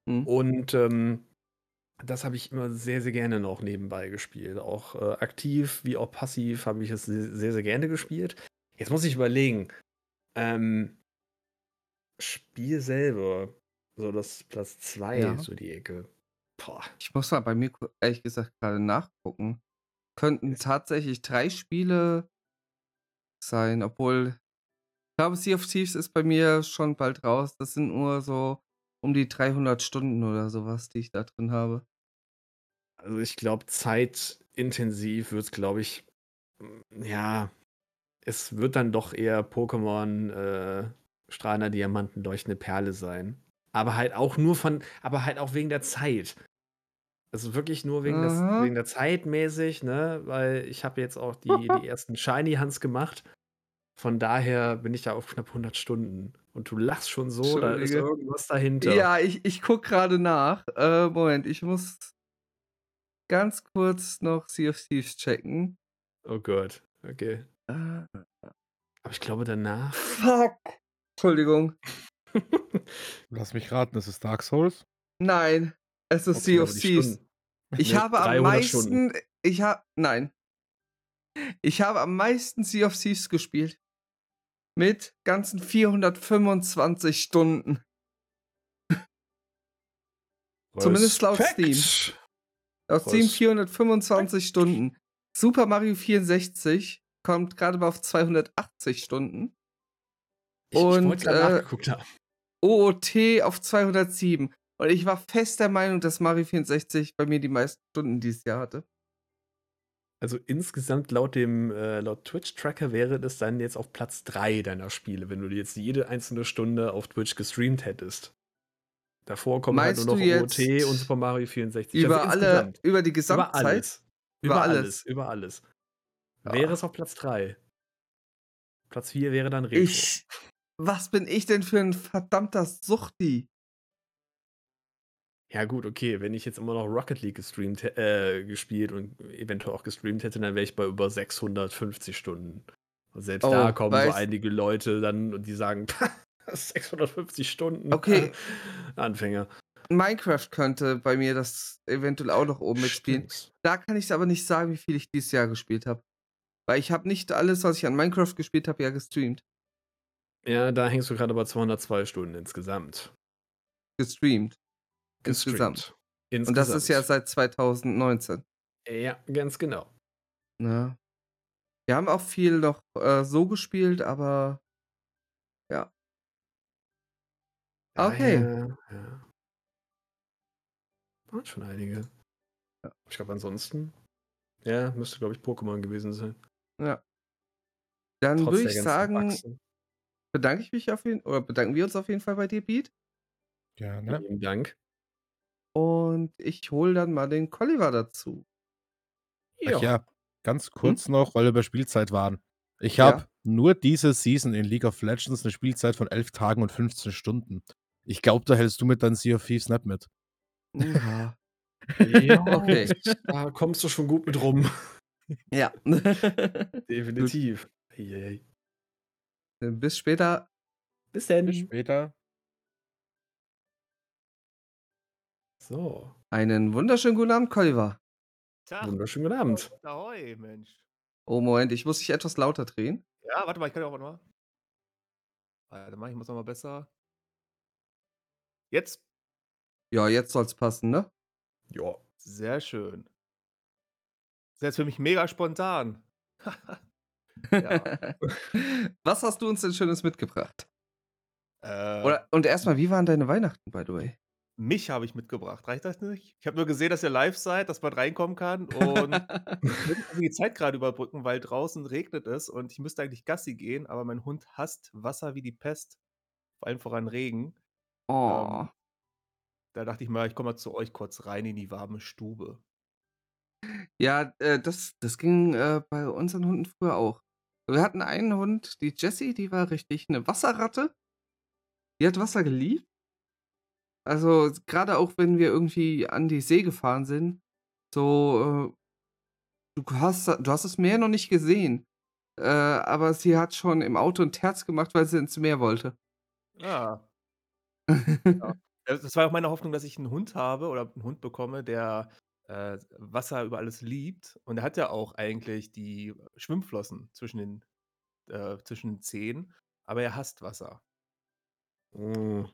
Mhm. Und ähm, das habe ich immer sehr, sehr gerne noch nebenbei gespielt. Auch äh, aktiv wie auch passiv habe ich es sehr, sehr, gerne gespielt. Jetzt muss ich überlegen. Ähm, Spiel selber, so das Platz 2, Ja. so die Ecke. Boah. Ich muss mal bei mir ehrlich gesagt gerade nachgucken. Könnten tatsächlich drei Spiele sein, obwohl ich glaube, Sea of Thieves ist bei mir schon bald raus. Das sind nur so um die 300 Stunden oder sowas, die ich da drin habe. Also ich glaube, zeitintensiv wird es, glaube ich, mm, ja, es wird dann doch eher Pokémon äh, strahlender Diamanten, leuchtende Perle sein. Aber halt auch nur von, aber halt auch wegen der Zeit. Also wirklich nur wegen, des, wegen der Zeit mäßig, ne? Weil ich habe jetzt auch die, die ersten Shiny Hunts gemacht. Von daher bin ich da auf knapp 100 Stunden. Und du lachst schon so, da ist irgendwas dahinter. Ja, ich, ich gucke gerade nach. Äh, Moment, ich muss ganz kurz noch Sea of Thieves checken. Oh Gott, okay. Äh, Aber ich glaube danach. fuck. Entschuldigung. Lass mich raten, das ist Dark Souls. Nein, es ist Okay, Sea of Thieves. Ich Ne, habe am 300 Stunden. meisten. Ich habe. Nein. Ich habe am meisten Sea of Thieves gespielt. Mit ganzen 425 Stunden. Zumindest laut Steam. Aus Steam Res- 425 Stunden. Super Mario 64 kommt gerade mal auf 280 Stunden. Ich, ich Und, wollte gerade äh. OOT auf 207. Und ich war fest der Meinung, dass Mario 64 bei mir die meisten Stunden dieses Jahr hatte. Also insgesamt laut dem äh, laut Twitch-Tracker wäre das dann jetzt auf Platz 3 deiner Spiele, wenn du jetzt jede einzelne Stunde auf Twitch gestreamt hättest. Davor kommen halt Meinst nur noch OOT und Super Mario 64. Über also alle, über die über Gesamtzeit? alles. Über Über alles. alles. Über alles. Ja. Wäre es auf Platz 3. Platz 4 wäre dann Retro. Ich. Was bin ich denn für ein verdammter Suchti? Ja, gut, okay. Wenn ich jetzt immer noch Rocket League gestreamt, äh, gespielt und eventuell auch gestreamt hätte, dann wäre ich bei über 650 Stunden. Und selbst Oh, da kommen so einige Leute dann und die sagen, 650 Stunden. Okay. Anfänger. Minecraft könnte bei mir das eventuell auch noch oben mitspielen. Stimmt. Da kann ich aber nicht sagen, wie viel ich dieses Jahr gespielt habe. Weil ich habe nicht alles, was ich an Minecraft gespielt habe, ja gestreamt. Ja, da hängst du gerade bei 202 Stunden insgesamt. Gestreamt. Gestreamt. Insgesamt. Insgesamt. Und das ist ja seit 2019. Ja, ganz genau. Ne? Wir haben auch viel noch, äh, so gespielt, aber ja. Okay. Daher, ja. Waren schon einige. Ja. Ich glaube, ansonsten, ja, müsste, glaube ich, Pokémon gewesen sein. Ja. Dann Trotz würde ich sagen, Faxen. bedanke ich mich auf jeden oder bedanken wir uns auf jeden Fall bei dir, Beat. Gerne. Vielen Dank. Und ich hole dann mal den Colliver dazu. Ach ja, ganz Hm? kurz noch, weil wir bei Spielzeit waren. Ich Ja. habe nur diese Season in League of Legends eine Spielzeit von 11 Tagen und 15 Stunden. Ich glaube, da hältst du mit deinen Sea of Thieves nicht mit. Ja. Ja, Okay. da kommst du schon gut mit rum. Ja. Definitiv. Eieiei. Bis später. Bis dann. Bis später. So, Einen wunderschönen guten Abend, Colliver. Tag. wunderschönen guten Abend. Ahoi, Mensch. Oh, Moment, ich muss dich etwas lauter drehen. Ja, warte mal, ich kann auch mal. Warte mal, ich muss noch mal besser. Jetzt? Ja, jetzt soll's passen, ne? Ja. Sehr schön. Das ist jetzt für mich mega spontan. Ja. Was hast du uns denn Schönes mitgebracht? äh, Oder, und erstmal, wie waren deine Weihnachten, by the way? Mich habe ich mitgebracht. Reicht das nicht? Ich habe nur gesehen, dass ihr live seid, dass man reinkommen kann und ich irgendwie die Zeit gerade überbrücken, weil draußen regnet es und ich müsste eigentlich Gassi gehen, aber mein Hund hasst Wasser wie die Pest. Vor allem voran Regen. oh. Ähm, da dachte ich mal, ich komme mal zu euch kurz rein in die warme Stube. Ja, äh, das, das ging äh, bei unseren Hunden früher auch. Wir hatten einen Hund, die Jessie, die war richtig eine Wasserratte. Die hat Wasser geliebt. Also, gerade auch wenn wir irgendwie an die See gefahren sind, so, äh, du hast, du hast das Meer noch nicht gesehen. Äh, aber sie hat schon im Auto ein Terz gemacht, weil sie ins Meer wollte. Ah. Ja. Das war auch meine Hoffnung, dass ich einen Hund habe oder einen Hund bekomme, der äh, Wasser über alles liebt. Und er hat ja auch eigentlich die Schwimmflossen zwischen den, äh, zwischen den Zehen, aber er hasst Wasser. Mm.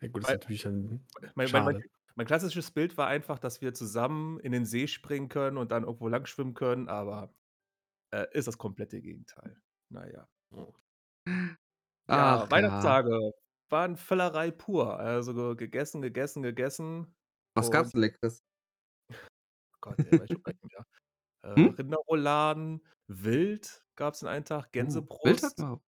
Ja, gut, das ist Weil- natürlich dann Mein, mein, schade. mein, mein klassisches Bild war einfach, dass wir zusammen in den See springen können und dann irgendwo lang schwimmen können, aber äh, ist das komplette Gegenteil. Naja. Ja, Ach, Weihnachtstage waren Völlerei pur. Also ge- gegessen, gegessen, gegessen. Was gab's Leckeres? Gott, ey, weiß schon gar nicht mehr. Äh, Hm? Rinderrouladen, Wild gab es in einem Tag, Oh, Gänsebrust. auch.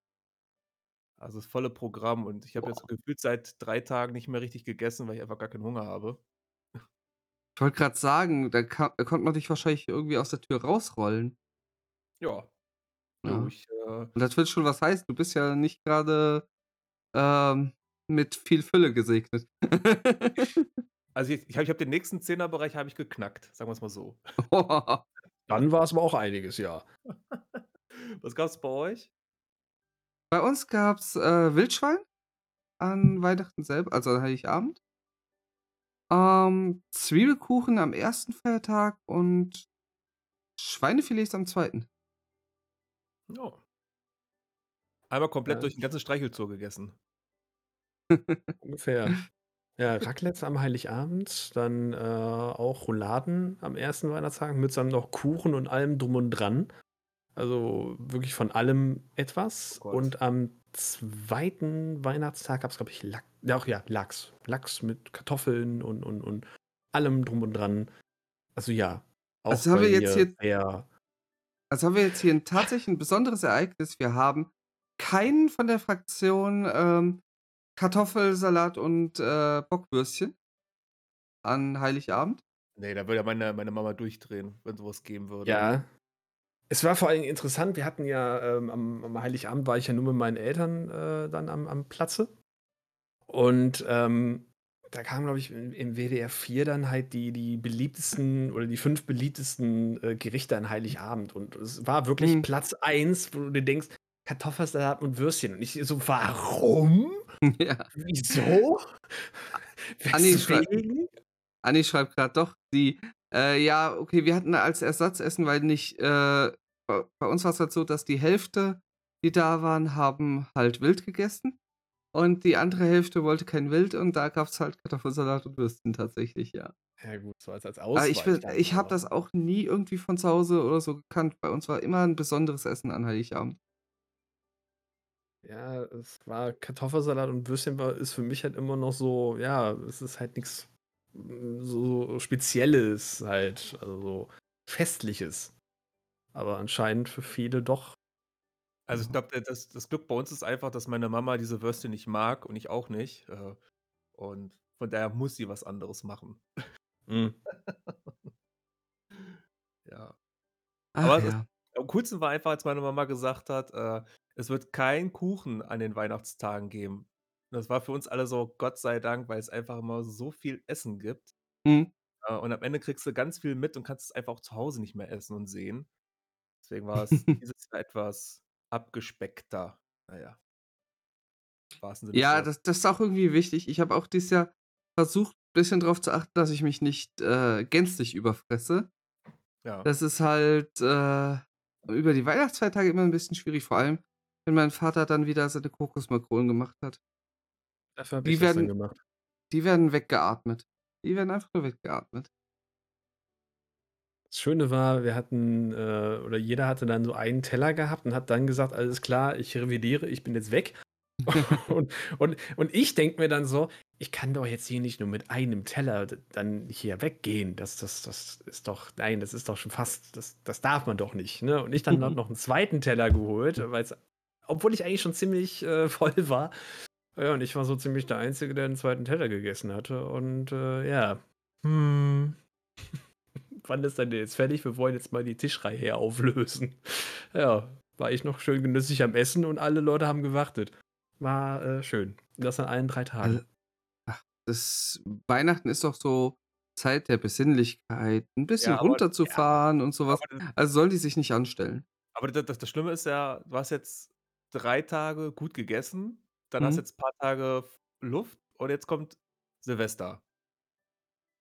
Also das volle Programm. Und ich habe jetzt gefühlt seit drei Tagen nicht mehr richtig gegessen, weil ich einfach gar keinen Hunger habe. Ich wollte gerade sagen, da, ka- da konnte man dich wahrscheinlich irgendwie aus der Tür rausrollen. Ja. Ja. Ich, äh, Und das wird schon was heißen. Du bist ja nicht gerade ähm, mit viel Fülle gesegnet. also ich, ich habe hab den nächsten Zehnerbereich habe ich geknackt, sagen wir es mal so. Dann war es aber auch einiges, ja. Was gab es bei euch? Bei uns gab es äh, Wildschwein an Weihnachten selber, also an Heiligabend. Ähm, Zwiebelkuchen am ersten Feiertag und Schweinefilets am zweiten. Ja. Einmal komplett Ja. durch den ganzen Streichelzoo gegessen. Ungefähr. Ja, Raclette am Heiligabend, dann äh, auch Rouladen am ersten Weihnachtstag mit dann noch Kuchen und allem drum und dran. Also wirklich von allem etwas. Oh und am zweiten Weihnachtstag gab es, glaube ich, Lachs. Ja, auch ja, Lachs. Lachs mit Kartoffeln und, und, und allem drum und dran. Also ja. Auch Also haben wir jetzt hier- Also haben wir jetzt hier ein tatsächlich ein besonderes Ereignis. Wir haben keinen von der Fraktion ähm, Kartoffelsalat und äh, Bockwürstchen an Heiligabend. Nee, da würde ja meine, meine Mama durchdrehen, wenn sowas geben würde. Ja. Es war vor allem interessant, wir hatten ja ähm, am, am Heiligabend war ich ja nur mit meinen Eltern äh, dann am, am Platze. Und ähm, da kam, glaube ich, im, im WDR 4 dann halt die, die beliebtesten oder die fünf beliebtesten äh, Gerichte an Heiligabend. Und es war wirklich Hm. Platz 1, wo du dir denkst, Kartoffelsalat und Würstchen. Und ich so, warum? ja. Wieso? Anni schrei- Weswegen? Anni schreibt gerade doch, die, äh, ja, okay, wir hatten als Ersatzessen, weil nicht, äh, bei, uns war es halt so, dass die Hälfte, die da waren, haben halt wild gegessen. Und die andere Hälfte wollte kein Wild und da gab es halt Kartoffelsalat und Würstchen tatsächchlich, ja. Ja gut, so als als Aber ich will ich habe das auch nie irgendwie von zu Hause oder so gekannt. Bei uns war immer 'n besonderes Essen an Heiligabend. Ja, es war Kartoffelsalat und Würstchen war ist für mich halt immer noch so ja, es ist halt nix, hm, so Spezielles halt, also so Festliches. Aber anscheinend für viele doch. Also, ich glaube, das das Glück bei uns ist einfach, dass meine Mama diese Würstchen nicht mag und ich auch nicht. Äh, und von daher muss sie was anderes machen. Mhm. Ja. Ach Aber das ja. am coolsten war einfach, als meine Mama gesagt hat, äh, es wird keinen Kuchen an den Weihnachtstagen geben. Das war für uns alle so, Gott sei Dank, weil es einfach immer so viel Essen gibt. Mhm. Äh, und am Ende kriegst du ganz viel mit und kannst es einfach auch zu Hause nicht mehr essen und sehen. Deswegen war es dieses Jahr etwas abgespeckter. Na ja. Das das ist auch irgendwie wichtig. Ich habe auch dieses Jahr versucht, bisschen drauf zu achten, dass ich mich nicht, äh, gänzlich überfresse. Ja. Das ist halt, äh, über die Weihnachtsfeiertage immer 'n bisschen schwierig, vor allem, wenn mein Vater dann wieder seine Kokosmakronen gemacht hat. Dafür habe ich Die das dann werden gemacht. die werden weggeatmet. Die werden einfach nur weggeatmet. Das Schöne war, wir hatten, äh oder jeder hatte dann so einen Teller gehabt und hat dann gesagt: „Alles klar, ich revidiere, ich bin jetzt weg.“ Und und und ich denke mir dann so: „Ich kann doch jetzt hier nicht nur mit einem Teller dann hier weggehen. Das das das ist doch nein, das ist doch schon fast das das darf man doch nicht“, ne? Und ich dann noch noch 'n 2. Teller geholt, weil's obwohl ich eigentlich schon ziemlich, äh, voll war. Ja, und ich war so ziemlich der Einzige, der 'n 2. Teller gegessen hatte und, äh, ja. Hm. Wann ist denn jetzt fertig? Wir wollen jetzt mal die Tischreihe hier auflösen. Ja, war ich noch schön genüsslich am Essen und alle Leute haben gewartet. War, äh, schön. Das an allen 3 Tagen. Also, ach, das Weihnachten ist doch so Zeit der Besinnlichkeit, 'n bisschen Ja, aber ja, runterzufahren und so was. aber das Also, sollen die sich nicht anstellen. Aber da das das Schlimme ist ja, du hast jetzt 3 Tage gut gegessen, dann hast du Mhm. jetzt 'n paar Tage Luft und jetzt kommt Silvester.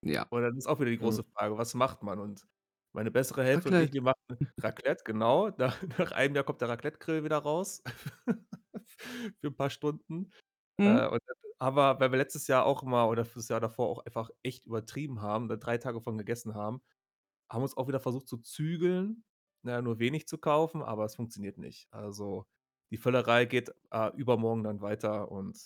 Ja. Und dann ist auch wieder die Mhm. große Frage, was macht man? Und meine bessere Hälfte und ich, wir machen Raclette, genau. Nach nach einem Jahr kommt der Raclette-Grill wieder raus für 'n paar Stunden. Mhm. Äh, und wir weil wir letztes Jahr auch immer oder fürs Jahr davor auch einfach echt übertrieben haben, da 3 Tage von gegessen haben, haben wir uns auch wieder versucht zu zügeln, na ja, nur wenig zu kaufen, aber es funktioniert nicht. Also, die Völlerei geht, äh, übermorgen dann weiter und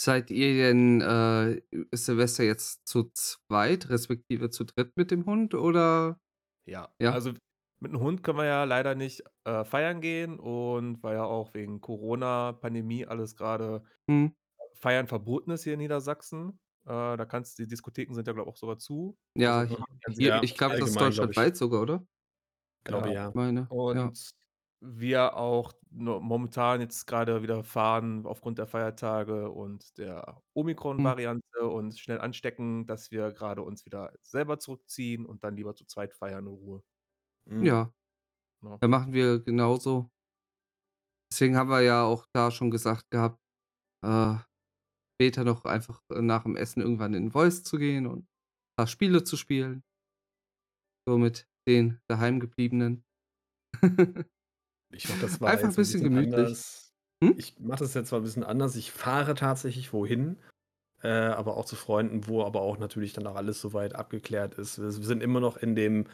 Seid ihr denn, äh, Silvester jetzt zu zweit, respektive zu dritt mit dem Hund oder Ja, ja? also, mit 'n Hund können wir ja leider nicht, äh, feiern gehen und weil ja auch wegen Corona, Pandemie alles grade Mhm. Feiern verboten ist hier in Niedersachsen. Äh, da kannst die Diskotheken sind ja, glaube ich, auch sogar zu. Ja, Also, hier ja ich glaube, das ist deutschlandweit sogar, oder? Glaube, Ja. ja. Meine, ja. Wir auch no momentan jetzt grade wieder fahren aufgrund der Feiertage und der Mhm. Omikron-Variante und schnell anstecken, dass wir grade uns wieder selber zurückziehen und dann lieber zu zweit feiern in Ruhe. Mhm. Ja. Ja. Ja, machen wir genauso. Deswegen haben wir ja auch da schon gesagt gehabt, äh, später noch einfach, äh, nach dem Essen irgendwann in Voice zu gehen und paar Spiele zu spielen. So mit den Daheimgebliebenen. Ich mache das zwar Einfach 'n jetzt 'n bisschen bisschen gemütlich. anders. Hm? Ich mache das jetzt zwar 'n bisschen anders. Ich fahre tatsächlich wohin, äh, aber auch zu Freunden, wo aber auch natürlich dann auch alles so weit abgeklärt ist. Wir sind immer noch in dem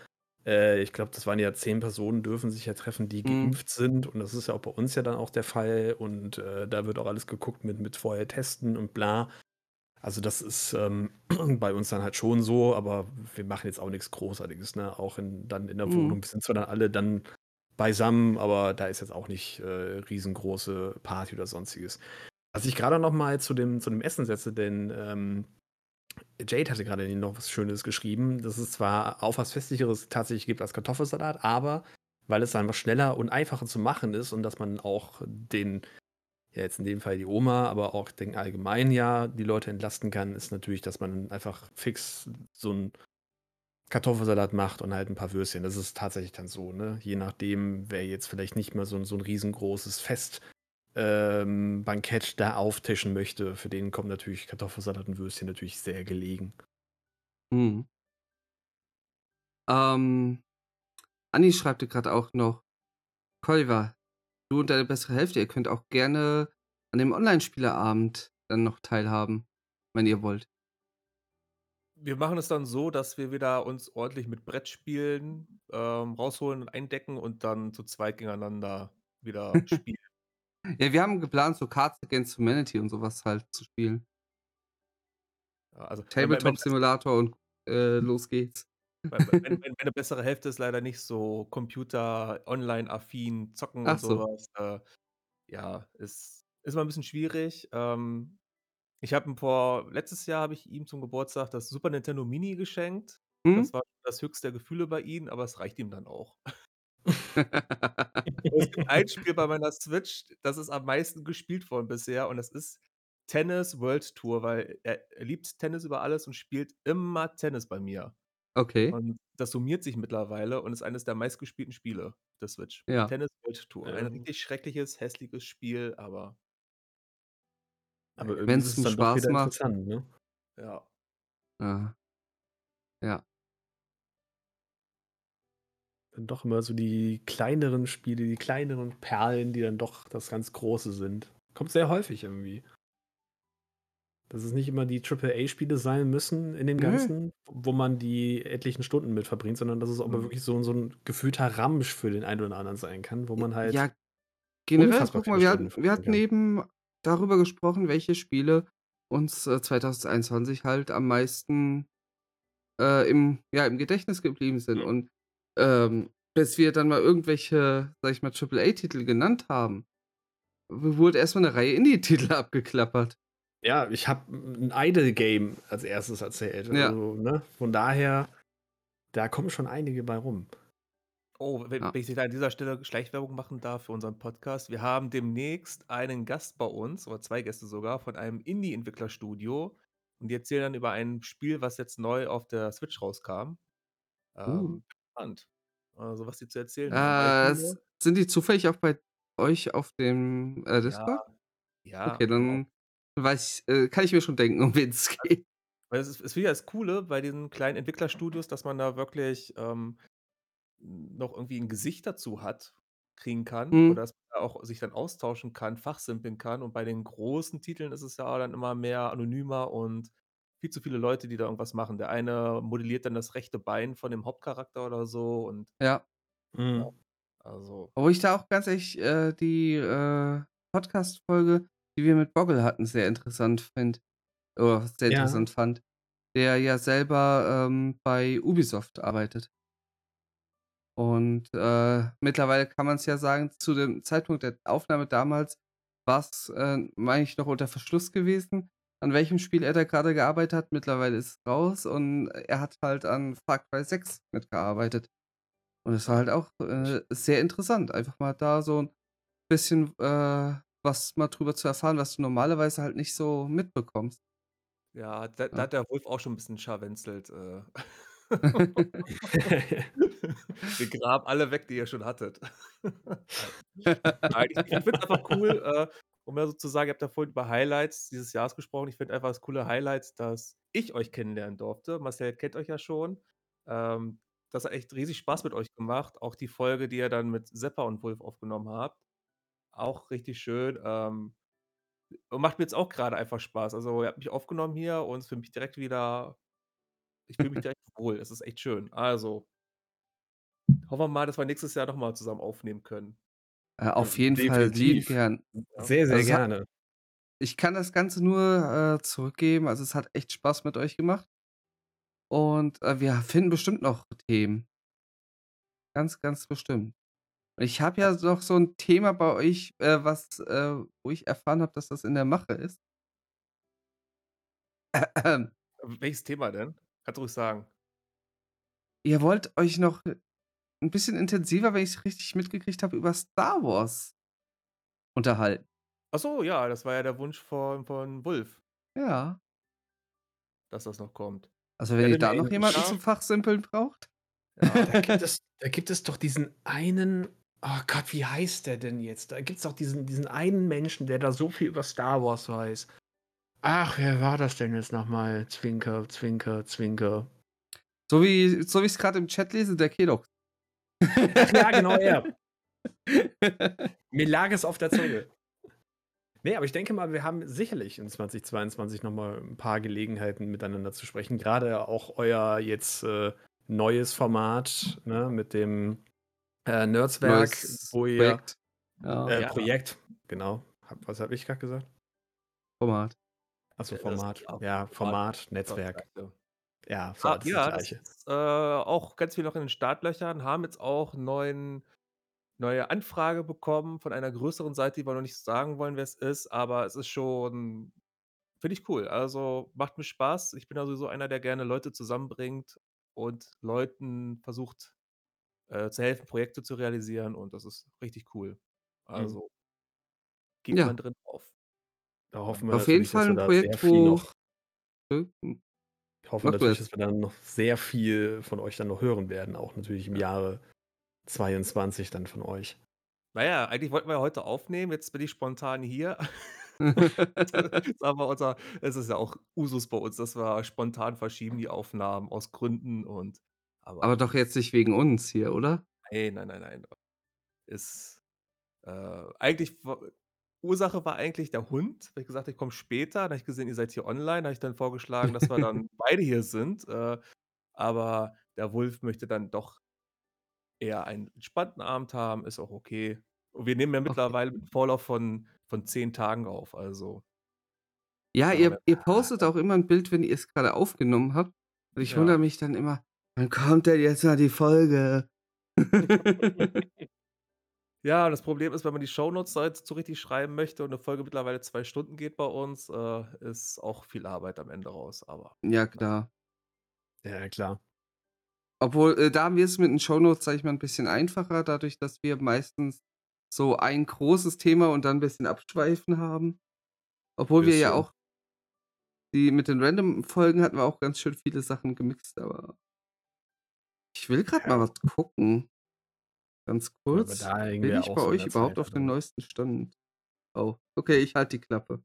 äh, ich glaube, das waren ja 10 Personen dürfen sich ja treffen, die Mhm. geimpft sind und das ist ja auch bei uns ja dann auch der Fall und, äh, da wird auch alles geguckt mit mit vorher testen und bla. Also, das ist, ähm, bei uns dann halt schon so, aber wir machen jetzt auch nix Großartiges, ne? Auch in dann in der Mhm. Wohnung. Sind zwar dann alle dann beisammen, aber da ist jetzt auch nicht, äh, riesengroße Party oder Sonstiges. Was ich grade noch mal zu dem zu dem Essen setze, denn, ähm, Jade hatte eben noch was Schönes geschrieben, dass es zwar auch was Festlicheres tatsächlich gibt als Kartoffelsalat, aber weil es einfach schneller und einfacher zu machen ist und dass man auch den ja, jetzt in dem Fall die Oma, aber auch den allgemein ja die Leute entlasten kann, ist natürlich, dass man einfach fix so 'n Kartoffelsalat macht und halt 'n paar Würstchen. Das ist tatsächlich dann so, ne? Je nachdem, wer jetzt vielleicht nicht mehr so 'n so 'n riesengroßes Fest ähm, da auftischen möchte, für den kommt natürlich Kartoffelsalat und Würstchen natürlich sehr gelegen. Mhm. Ähm, Anni schreibt grad auch noch: „Kolliver, du und deine bessere Hälfte, ihr könnt auch gerne an dem Online-Spieleabend dann noch teilhaben, wenn ihr wollt? Wir machen es dann so, dass wir wieder uns ordentlich mit Brettspielen, ähm, rausholen und eindecken und dann zu zweit gegeneinander wieder spielen. Ja, wir haben geplant, so Cards Against Humanity und sowas halt zu spielen. Ja, also, Tabletop Simulator und, äh, los geht's. Wenn meine bessere Hälfte ist leider nicht so Computer online-affin, zocken Ach und so. sowas. Äh, ja, ist ist immer 'n bisschen schwierig. Ähm, ich habe ihm vor letztes Jahr habe ich ihm zum Geburtstag das Super Nintendo Mini geschenkt. Mhm. Das war das höchste der Gefühle bei ihm, aber es reicht ihm dann auch. Es gibt ein Spiel bei meiner Switch, das ist am meisten gespielt worden bisher und das ist Tennis World Tour, weil er er liebt Tennis über alles und spielt immer Tennis bei mir. Okay. Und das summiert sich mittlerweile und ist eines der meistgespielten Spiele der Switch. Ja. Tennis World Tour. Ein Ähm. richtig schreckliches, hässliches Spiel, aber Aber ist es zum Spaß macht. interessant, ne? Ja. Ja. Ja. Dann doch immer so die kleineren Spiele, die kleineren Perlen, die dann doch das ganz Große sind. Kommt sehr häufig irgendwie. Dass es nicht immer die Triple-A-Spiele sein müssen in dem. Ganzen, wo man die etlichen Stunden mit verbringt, sondern dass es auch mal Mhm. wirklich so so 'n gefühlter Ramsch für den einen oder anderen sein kann, wo man halt Ja, generell, guck mal, wir hatten wir hatten eben darüber gesprochen, welche Spiele uns, äh, 2021 halt am meisten, äh, im ja, im Gedächtnis geblieben sind. Und, ähm, bis wir dann mal irgendwelche, sage ich mal, Triple-A-Titel genannt haben, wurde erst mal 'ne Reihe Indie-Titel abgeklappert. Ja, ich habe 'n Idle-Game als erstes erzählt. Ja. Also, ne, von daher, da kommen schon einige bei rum. Oh, wenn Ja. wenn ich da an dieser Stelle Schleichwerbung machen darf für unseren Podcast. Wir haben demnächst einen Gast bei uns oder 2 Gäste sogar von einem Indie-Entwicklerstudio und die erzählen dann über ein Spiel, was jetzt neu auf der Switch rauskam. Uh. Ähm, spannend. Also, was die zu erzählen haben. Äh, finde sind die zufällig auch bei euch auf dem, äh, Ja, Discord? ja, Okay, genau. dann weiß ich äh, kann ich mir schon denken, um wen's geht. Weil das ist ist wieder das Coole bei diesen kleinen Entwicklerstudios, dass man da wirklich, ähm, noch irgendwie 'n Gesicht dazu hat kriegen kann Mhm. oder dass man da auch sich dann austauschen kann, fachsimpeln kann. Und bei den großen Titeln ist es ja dann immer mehr anonymer und viel zu viele Leute, die da irgendwas machen. Der eine modelliert dann das rechte Bein von dem Hauptcharakter oder so und Ja. ja, Mhm. also Obwohl ich da auch ganz ehrlich, äh, die, äh, Podcast-Folge, die wir mit Boggle hatten, sehr interessant finde oder sehr Ja. interessant fand, der ja selber, ähm, bei Ubisoft arbeitet. Und, äh, mittlerweile kann man's ja sagen, zu dem Zeitpunkt der Aufnahme damals war's, äh, meine ich, noch unter Verschluss gewesen, an welchem Spiel er da grade gearbeitet hat. Mittlerweile ist es raus und er hat halt an Far Cry 6 mitgearbeitet. Und es war halt auch, äh, sehr interessant, einfach mal da so 'n bisschen, äh, was mal drüber zu erfahren, was du normalerweise halt nicht so mitbekommst. Ja, da da Ja. hat der Wolf auch schon 'n bisschen scharwenzelt, äh. Wir graben alle weg, die ihr schon hattet. Nein, ich ich finde es einfach cool, äh, um mal so zu sagen, ihr habt ja vorhin über Highlights dieses Jahres gesprochen. Ich finde einfach das coole Highlight, dass ich euch kennenlernen durfte. Marcel kennt euch ja schon. Ähm, das hat echt riesig Spaß mit euch gemacht. Auch die Folge, die ihr dann mit Seppa und Wolf aufgenommen habt, auch richtig schön. Ähm, und macht mir jetzt auch grade einfach Spaß. Also, ihr habt mich aufgenommen hier und es fühle mich direkt wieder ich fühle mich direkt wohl. Es ist echt schön. Also hoffen wir mal, dass wir nächstes Jahr noch mal zusammen aufnehmen können. Äh, auf Ja, jeden Fall definitiv. gern. Sehr, sehr Also, hat gerne. ich kann das Ganze nur, äh, zurückgeben. Also, es hat echt Spaß mit euch gemacht. Und, äh, wir finden bestimmt noch Themen. Ganz, ganz bestimmt. Ich habe ja noch so 'n Thema bei euch, äh, was, äh wo ich erfahren habe, dass das in der Mache ist. Welches Thema denn? Kannst ruhig sagen. Ihr wollt euch noch 'n bisschen intensiver, wenn ich's richtig mitgekriegt habe, über Star Wars unterhalten. Ach so, ja, das war ja der Wunsch von von Wulf. Ja. Dass das noch kommt. Also, wenn Ja, ihr da noch jemanden ja. zum Fachsimpeln braucht? Ja. Da gibt es da gibt es doch diesen einen oh Gott, wie heißt der denn jetzt? Da gibt's doch diesen diesen einen Menschen, der da so viel über Star Wars weiß. Ach, wer war das denn jetzt noch mal? Zwinker, Zwinker, Zwinker. So wie so wie ich's grad im Chat lese, der. Ach ja, genau er. Mir lag es auf der Zunge. Nee, aber ich denke mal, wir haben sicherlich in 2022 noch mal ein paar Gelegenheiten, miteinander zu sprechen. Gerade auch euer jetzt äh, neues Format ne, mit dem äh, Nerdswerk, Neues wo ihr Projekt. Ja, äh, Ja. Projekt, genau. Hab, was habe ich gerade gesagt? Format. Achso, das- Format. ja, Format, Netzwerk. Ja. So, Ah, ja, das Gleiche. ist äh, auch ganz viel noch in den Startlöchern, haben jetzt auch neuen, neue Anfrage bekommen von einer größeren Seite, die wir noch nicht sagen wollen, wer es ist, aber es ist schon, finde ich cool. Also macht mir Spaß. Ich bin ja sowieso einer, der gerne Leute zusammenbringt und Leuten versucht äh, zu helfen, Projekte zu realisieren und das ist richtig cool. Also geht Ja. man drin auf. Da hoffen wir Auf jeden Fall dass wir ein Projekt, wo. noch Hm, Ich hoffe Mach natürlich, dass wir dann noch sehr viel von euch dann noch hören werden, auch natürlich im Jahre 22 dann von euch. Naja, eigentlich wollten wir ja heute aufnehmen, jetzt bin ich spontan hier. Unser es ist ja auch Usus bei uns, dass wir spontan verschieben die Aufnahmen aus Gründen und aber Aber doch jetzt nicht wegen uns hier, oder? nein, nein, nein, nein. Ist, äh, eigentlich Ursache war eigentlich der Hund, weil ich gesagt habe, ich komme später. Dann habe ich gesehen, ihr seid hier online, habe ich dann vorgeschlagen, dass wir dann beide hier sind. Äh, aber der Wolf möchte dann doch eher einen entspannten Abend haben, ist auch okay. Und wir nehmen ja Okay. mittlerweile mit Vorlauf von von 10 Tagen auf, also Ja, Da haben ihr, wir ihr postet auch immer ein Bild, wenn ihr es gerade aufgenommen habt. Und ich Ja. wundere mich dann immer, wann kommt denn jetzt mal die Folge? Ja, das Problem ist, wenn man die Shownotes da jetzt so richtig schreiben möchte und 'ne Folge mittlerweile 2 Stunden geht bei uns, äh, ist auch viel Arbeit am Ende raus, aber ja, klar. Ja, klar. Obwohl, äh, da haben wir es mit den Shownotes, sage ich mal, ein bisschen einfacher, dadurch, dass wir meistens so ein großes Thema und dann ein bisschen abschweifen haben. Obwohl wir ja Bisschen. auch die mit den Random-Folgen hatten wir auch ganz schön viele Sachen gemixt, aber ich will gerade mal Ja. was gucken. Ganz kurz. da Bin ich bei euch der überhaupt Zeit auf dem neuesten Stand? Oh, okay, ich halte die Klappe.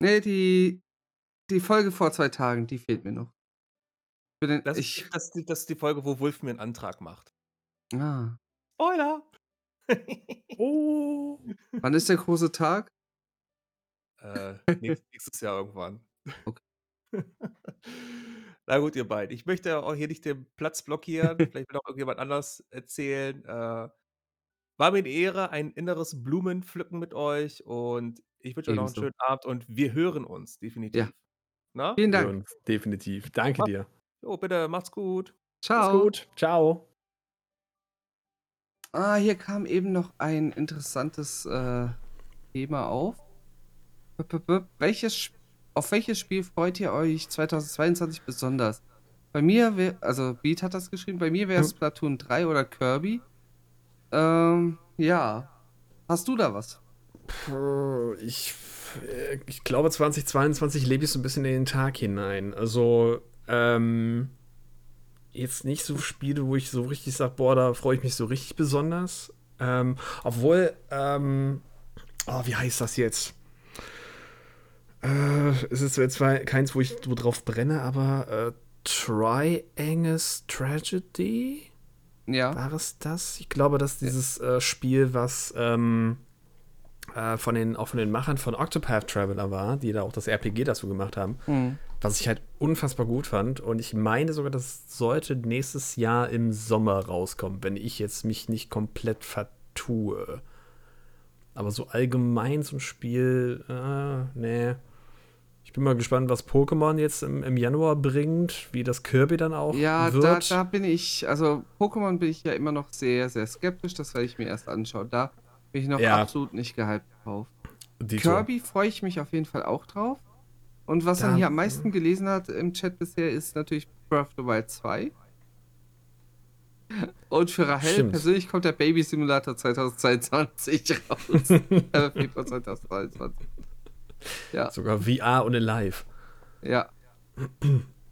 Ne, die die Folge vor 2 Tagen, die fehlt mir noch. Den Das ich das ist die das ist die Folge, wo Wulf mir 'n Antrag macht. Ah. Spoiler! Oh. Wann ist der große Tag? Äh, nächst nächstes Jahr irgendwann. Okay. Na gut, ihr beiden. Ich möchte auch hier nicht den Platz blockieren. Vielleicht will auch irgendjemand anders erzählen. Äh, war mir 'ne Ehre, ein inneres Blumenpflücken mit euch und ich wünsche euch noch 'n Ebenso. schönen Abend und wir hören uns Ja. definitiv. Ne? Vielen Wir Dank. hören uns definitiv. Danke Ma dir. Jo, bitte, macht's gut. Mach's Tschau. gut. Ciao. Ah, hier kam eben noch ein interessantes, äh, Thema auf. B b b welches Sp auf welches Spiel freut ihr euch 2022 besonders? Bei mir wär also Beat hat das geschrieben, bei mir wär's Hm. Splatoon 3 oder Kirby. Ähm, ja. Hast du da was? Ich, äh, ich glaube, 2022 lebe ich so ein bisschen in den Tag hinein. Also, ähm, jetzt nicht so Spiele, wo ich so richtig sage, boah, da freue ich mich so richtig besonders. Ähm, obwohl, ähm, oh, wie heißt das jetzt? Äh, es ist jetzt zwar keins, wo ich drauf brenne, aber äh, Triangus Tragedy? Ja. War es das? Ich glaube, dass dieses äh, Spiel, was ähm, äh, von den, auch von den Machern von Octopath Traveler war, die da auch das RPG dazu gemacht haben, Mhm. was ich halt unfassbar gut fand. Und ich meine sogar, das sollte nächstes Jahr im Sommer rauskommen, wenn ich jetzt mich nicht komplett vertue. Aber so allgemein so ein Spiel, äh, nee. Ich bin mal gespannt, was Pokémon jetzt im, im Januar bringt, wie das Kirby dann auch Ja, da wird. da bin ich also Pokémon bin ich ja immer noch sehr, sehr skeptisch, das werde ich mir erst anschauen. Da bin ich noch Ja. absolut nicht gehypt drauf. Dito. Kirby freue ich mich auf jeden Fall auch drauf. Und was man Da- hier am meisten gelesen hat im Chat bisher, ist natürlich Breath of the Wild 2. Und für Rahel Stimmt. persönlich kommt der Baby Simulator 2022 raus. äh, Februar 2022. Ja, Sogar VR und live. ja.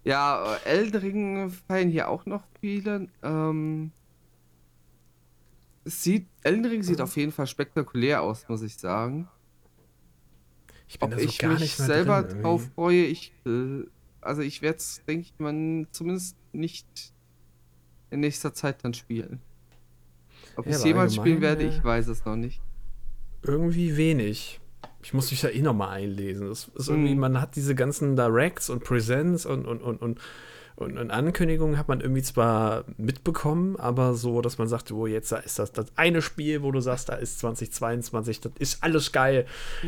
Ja, äh, Elden Ring feiern hier auch noch viele. Ähm, sieht, Elden Ring sieht auf jeden Fall spektakulär aus, muss ich sagen. Ich bin Ob so ich gar mich selber drin, drauf freue, ich, äh, also ich werde es, denke ich mal, zumindest nicht in nächster Zeit dann spielen. Ob Ja, ich es jemals spielen werde, äh, ich weiß es noch nicht. irgendwie wenig. Ich muss mich da eh nochmal einlesen. Das ist irgendwie, Mhm. man hat diese ganzen Directs und Presents und, und, und, und, und, und Ankündigungen hat man irgendwie zwar mitbekommen, aber so, dass man sagt, oh, jetzt da ist das, das eine Spiel, wo du sagst, da ist 2022, das ist alles geil.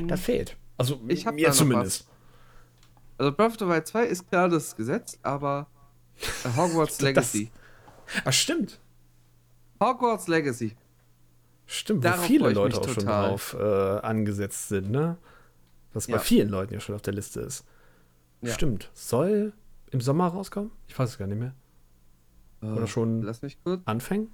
Das fehlt. Also Ich hab mir da zumindest. Also Breath of the Wild 2 ist klar das Gesetz, aber äh, Hogwarts Das- Legacy. Ach, stimmt. Hogwarts Legacy. Stimmt, wo Darauf viele freu ich Leute auch schon total. drauf äh, angesetzt sind, ne? Was Ja. bei vielen Leuten ja schon auf der Liste ist. Ja. Stimmt. Soll im Sommer rauskommen? Ich weiß es gar nicht mehr. Oder Äh, schon Lass mich kurz. anfangen?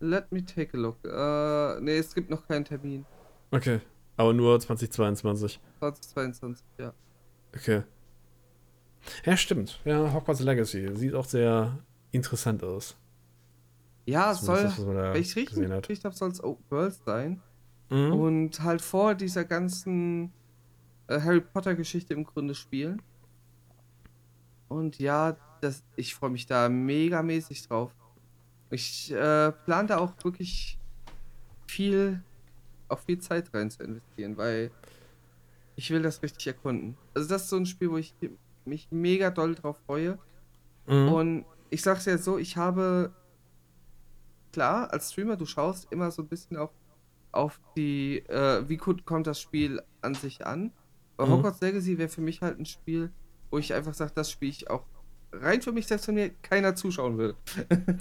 Let me take a look. Äh, nee, es gibt noch keinen Termin. Okay. Aber nur 2022. 2022, ja. Okay. Ja, stimmt. Ja, Hogwarts Legacy. Sieht auch sehr interessant aus. Ja, soll, das, da wenn ich richtig gekriegt habe, soll es Open World sein. Mhm. Und halt vor dieser ganzen äh, Harry Potter Geschichte im Grunde spielen. Und ja, das, ich freue mich da megamäßig drauf. Ich äh, plane da auch wirklich viel, auch viel Zeit rein zu investieren, weil ich will das richtig erkunden. Also das ist so ein Spiel, wo ich mich mega doll drauf freue. Mhm. Und ich sag's ja so, ich habe klar, als Streamer, du schaust immer so ein bisschen auch auf die, äh, wie gut kommt das Spiel an sich an. Aber Mhm. Hogwarts Legacy wäre für mich halt ein Spiel, wo ich einfach sage, das spiele ich auch rein für mich, selbst wenn mir keiner zuschauen will.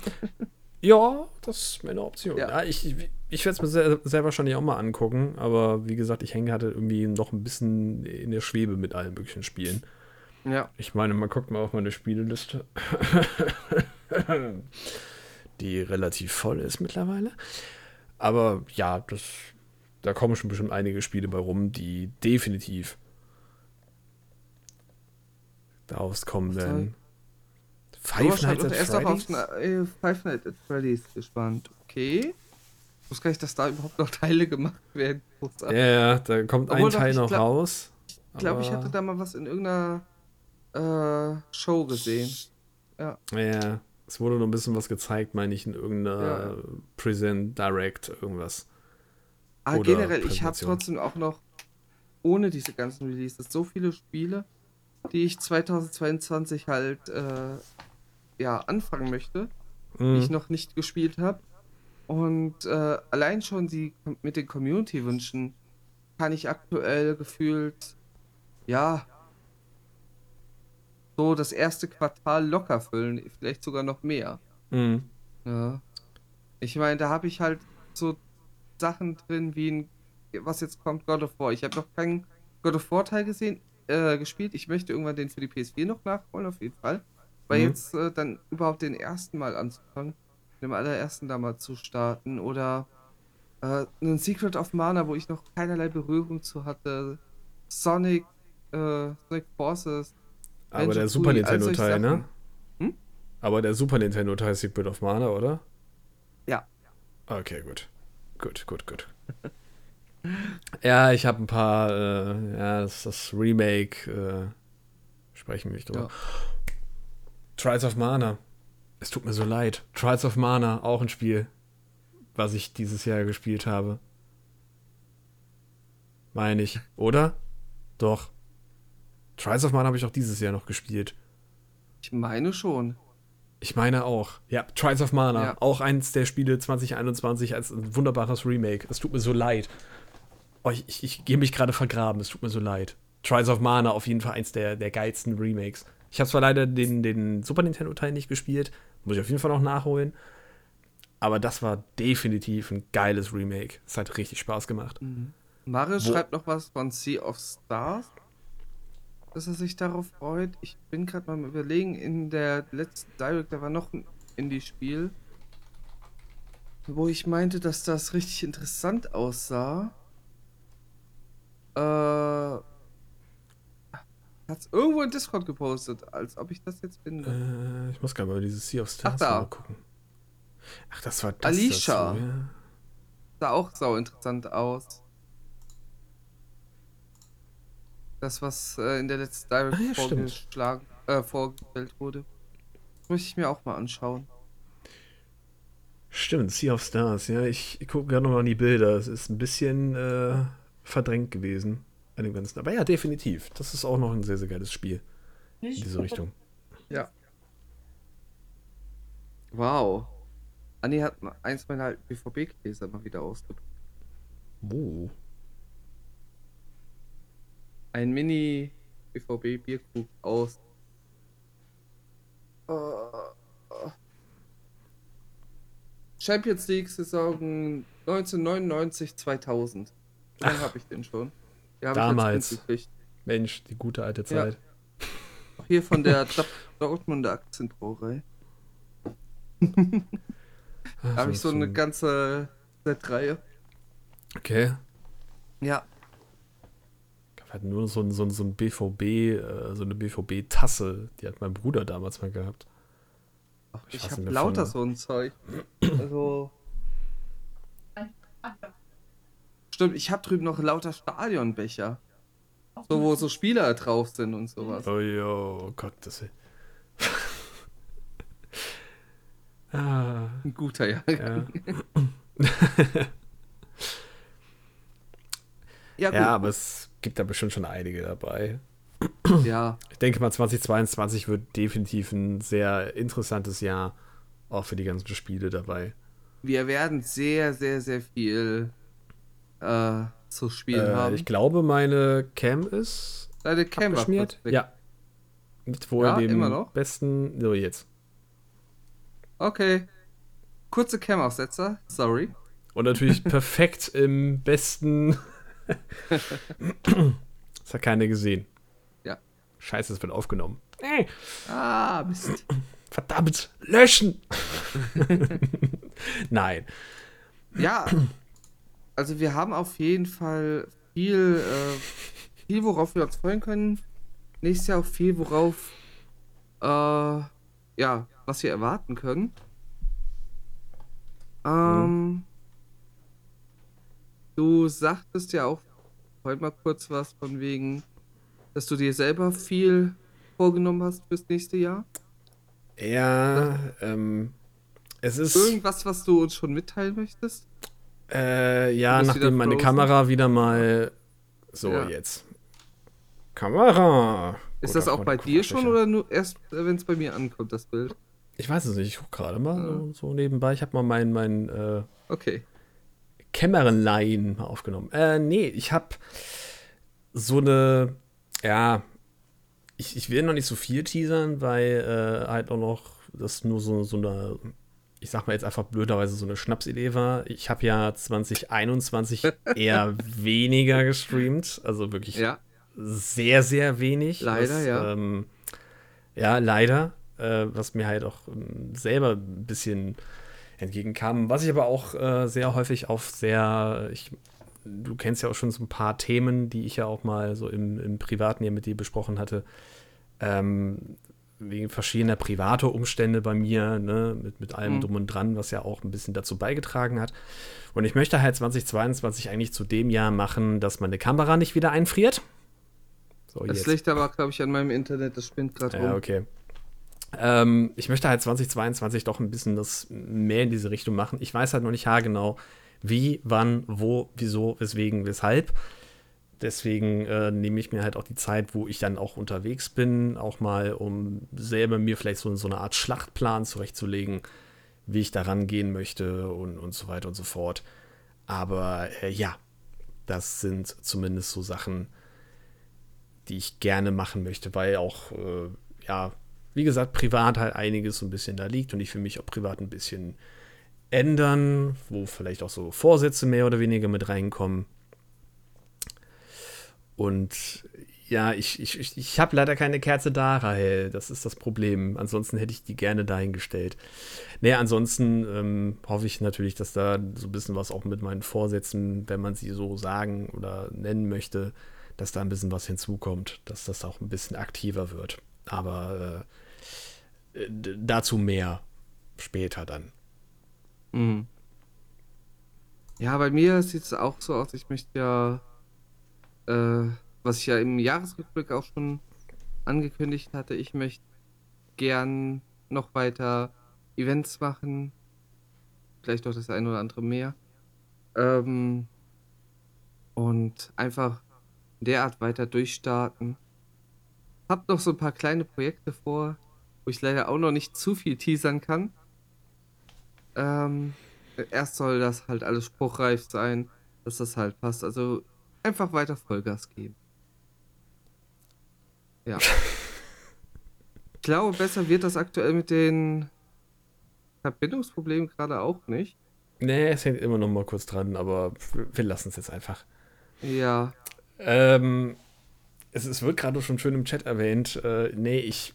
Ja, das wäre eine Option. Ja. Ja, ich ich, ich werde es mir sehr, sehr wahrscheinlich auch mal angucken, aber wie gesagt, ich hänge halt irgendwie noch ein bisschen in der Schwebe mit allen möglichen Spielen. Ja. Ich meine, man guckt mal auf meine Spieleliste, die relativ voll ist mittlerweile. Aber ja, das, da kommen schon bestimmt einige Spiele bei rum, die definitiv daraus kommen werden. Five Nights at erst auch auf na- äh, Five Nights at Freddy's gespannt. Okay. Ich wusste gar nicht, dass da überhaupt noch Teile gemacht werden. Ja, ja, da kommt Obwohl ein Teil noch glaub- raus. Ich glaube, ich hatte da mal was in irgendeiner äh, Show gesehen. Ja, es wurde noch ein bisschen was gezeigt, meine ich, in irgendeiner Ja. Present Direct, irgendwas. Aber Oder generell, ich habe trotzdem auch noch, ohne diese ganzen Releases, so viele Spiele, die ich 2022 halt äh, ja, anfangen möchte, die Mhm. ich noch nicht gespielt habe. Und äh, allein schon die mit den Community-Wünschen kann ich aktuell gefühlt, ja, so das erste Quartal locker füllen, vielleicht sogar noch mehr. Mhm. Ja. Ich meine, da habe ich halt so Sachen drin wie ein, was jetzt kommt, God of War. Ich habe noch keinen God of War Teil gesehen, äh, gespielt. Ich möchte irgendwann den für die PS4 noch nachholen, auf jeden Fall. Weil Mhm. jetzt äh, dann überhaupt den ersten Mal anzufangen, dem allerersten da mal zu starten oder äh, ein Secret of Mana, wo ich noch keinerlei Berührung zu hatte. Sonic, äh, Sonic Forces. Aber der Super Nintendo solche Teil, ne? Hm? Aber der Super Nintendo Teil ist Secret of Mana, oder? Ja. Okay, gut. Gut, gut, gut. ja, ich habe ein paar, äh, ja, das, das Remake, äh, sprechen wir nicht drüber. Ja. Trials of Mana. Es tut mir so leid. Trials of Mana, auch ein Spiel, was ich dieses Jahr gespielt habe. Meine ich, oder? Doch. Trials of Mana habe ich auch dieses Jahr noch gespielt. Ich meine schon. Ich meine auch. Ja, Trials of Mana. Ja. Auch eins der Spiele 2021 als ein wunderbares Remake. Es tut mir so leid. Oh, ich ich, ich gehe mich gerade vergraben. Es tut mir so leid. Trials of Mana auf jeden Fall eins der, der geilsten Remakes. Ich habe zwar leider den, den Super Nintendo-Teil nicht gespielt. Muss ich auf jeden Fall noch nachholen. Aber das war definitiv ein geiles Remake. Es hat richtig Spaß gemacht. Mario Wo- schreibt noch was von Sea of Stars, dass er sich darauf freut. Ich bin gerade mal überlegen, in der letzten Direct, da war noch ein Indie-Spiel, wo ich meinte, dass das richtig interessant aussah. Äh, hat's irgendwo in Discord gepostet, als ob ich das jetzt finde. Äh, ich muss gerade mal dieses Sea of Stars da. mal gucken. Ach, das war das Alicia. dazu, ja. Sah auch sau interessant aus. Das, was äh, in der letzten Direct Ah, ja, vorgeschlagen, äh, vorgestellt wurde. Möchte ich mir auch mal anschauen. Stimmt, Sea of Stars, ja. Ich, ich gucke gerade noch mal an die Bilder. Es ist ein bisschen äh, verdrängt gewesen an dem Ganzen. Aber ja, definitiv. Das ist auch noch ein sehr, sehr geiles Spiel. In diese Richtung. Ja. Wow. Anni hat mal eins meiner alten BVB-Gläser mal wieder ausgepackt. Oh. Ein Mini BVB Bierkrug aus. äh, Champions League Saison 1999 2000. Dann habe ich den schon. Die habe ich als Damals. Mensch, die gute alte Zeit. Auch hier von der Dort- Dortmunder Aktienbrauerei. Da habe ich so eine ganze Set-Reihe. Okay. Ja. Hatten nur so ein, so ein, so ein BVB, äh, so eine BVB-Tasse. Die hat mein Bruder damals mal gehabt. Ach, Ich ich habe lauter so ein Zeug. Also. Stimmt, ich habe drüben noch lauter Stadionbecher. So, wo so Spieler drauf sind und sowas. Oh, jo, oh Gott, das ist. ah, Ein guter Jahrgang. ja. Ja, ja, aber es gibt da bestimmt schon einige dabei. Ja, Ich denke mal, 2022 wird definitiv ein sehr interessantes Jahr auch für die ganzen Spiele dabei. wir werden sehr, sehr, sehr viel äh, zu spielen Äh, haben. ich glaube, meine Cam ist Deine Cam war abgeschmiert. weg. Ja. Mit wohl Ja, dem besten. So, jetzt. Okay. Kurze Cam-Aussetzer. Sorry. Und natürlich perfekt im besten. Das hat keiner gesehen. Ja. Scheiße, es wird aufgenommen. Ey, Ah, Mist. verdammt, löschen! Nein. Ja, also wir haben auf jeden Fall viel, äh, viel, worauf wir uns freuen können. Nächstes Jahr auch viel, worauf, äh, ja, was wir erwarten können. Ähm, du sagtest ja auch heute mal kurz was von wegen, dass du dir selber viel vorgenommen hast fürs nächste Jahr. Ja, ähm, es ist. Irgendwas, was du uns schon mitteilen möchtest? Äh, ja, nachdem meine. Kamera wieder mal. So, Ja. jetzt. Kamera! Ist Gut, das da auch bei dir schon oder nur erst, wenn es bei mir ankommt, das Bild? Ich weiß es nicht, ich gucke gerade mal Ja. so, nebenbei. Ich habe mal mein, mein äh, Okay. Kämmerenlein mal aufgenommen. Äh, nee, ich habe so eine, ja, ich, ich will noch nicht so viel teasern, weil äh, halt auch noch das nur so, so eine, ich sag mal jetzt einfach blöderweise so eine Schnapsidee war. Ich habe ja 2021 eher weniger gestreamt, also wirklich Ja. sehr, sehr wenig. Leider, was, ja. Ähm, ja, leider. Äh, was mir halt auch ähm, selber ein bisschen entgegenkam. Was ich aber auch äh, sehr häufig auf sehr, ich, du kennst ja auch schon so ein paar Themen, die ich ja auch mal so im, im Privaten hier mit dir besprochen hatte. Ähm, wegen verschiedener private Umstände bei mir, ne, mit, mit allem Mhm. drum und dran, was ja auch ein bisschen dazu beigetragen hat. Und ich möchte halt 2022 eigentlich zu dem Jahr machen, dass meine Kamera nicht wieder einfriert. So, Das liegt aber, glaube ich, an meinem Internet, das spinnt gerade ja, rum. okay. Ähm, ich möchte halt 2022 doch ein bisschen das mehr in diese Richtung machen. Ich weiß halt noch nicht haargenau, wie, wann, wo, wieso, weswegen, weshalb. Deswegen äh, nehme ich mir halt auch die Zeit, wo ich dann auch unterwegs bin, auch mal, um selber mir vielleicht so, so eine Art Schlachtplan zurechtzulegen, wie ich da rangehen möchte und, und so weiter und so fort. Aber äh, ja, das sind zumindest so Sachen, die ich gerne machen möchte, weil auch, äh, ja, wie gesagt, privat halt einiges so ein bisschen da liegt und ich für mich auch privat ein bisschen ändern, wo vielleicht auch so Vorsätze mehr oder weniger mit reinkommen. Und ja, ich, ich, ich, habe leider keine Kerze da, Rahel. Das ist das Problem. Ansonsten hätte ich die gerne dahingestellt. Naja, ansonsten ähm, hoffe ich natürlich, dass da so ein bisschen was auch mit meinen Vorsätzen, wenn man sie so sagen oder nennen möchte, dass da ein bisschen was hinzukommt, dass das auch ein bisschen aktiver wird. Aber äh, dazu mehr später dann. Mhm. Ja, bei mir sieht es auch so aus, ich möchte ja, äh, was ich ja im Jahresrückblick auch schon angekündigt hatte, ich möchte gern noch weiter Events machen, vielleicht auch das ein oder andere mehr. Ähm, und einfach derart weiter durchstarten. Hab noch so ein paar kleine Projekte vor, wo ich leider auch noch nicht zu viel teasern kann. Ähm, erst soll das halt alles spruchreif sein, dass das halt passt. Also einfach weiter Vollgas geben. Ja. ich glaube, besser wird das aktuell mit den Verbindungsproblemen gerade auch nicht. Nee, es hängt immer noch mal kurz dran, aber wir lassen es jetzt einfach. Ja. Ähm, es, es wird gerade schon schön im Chat erwähnt. Äh, nee, ich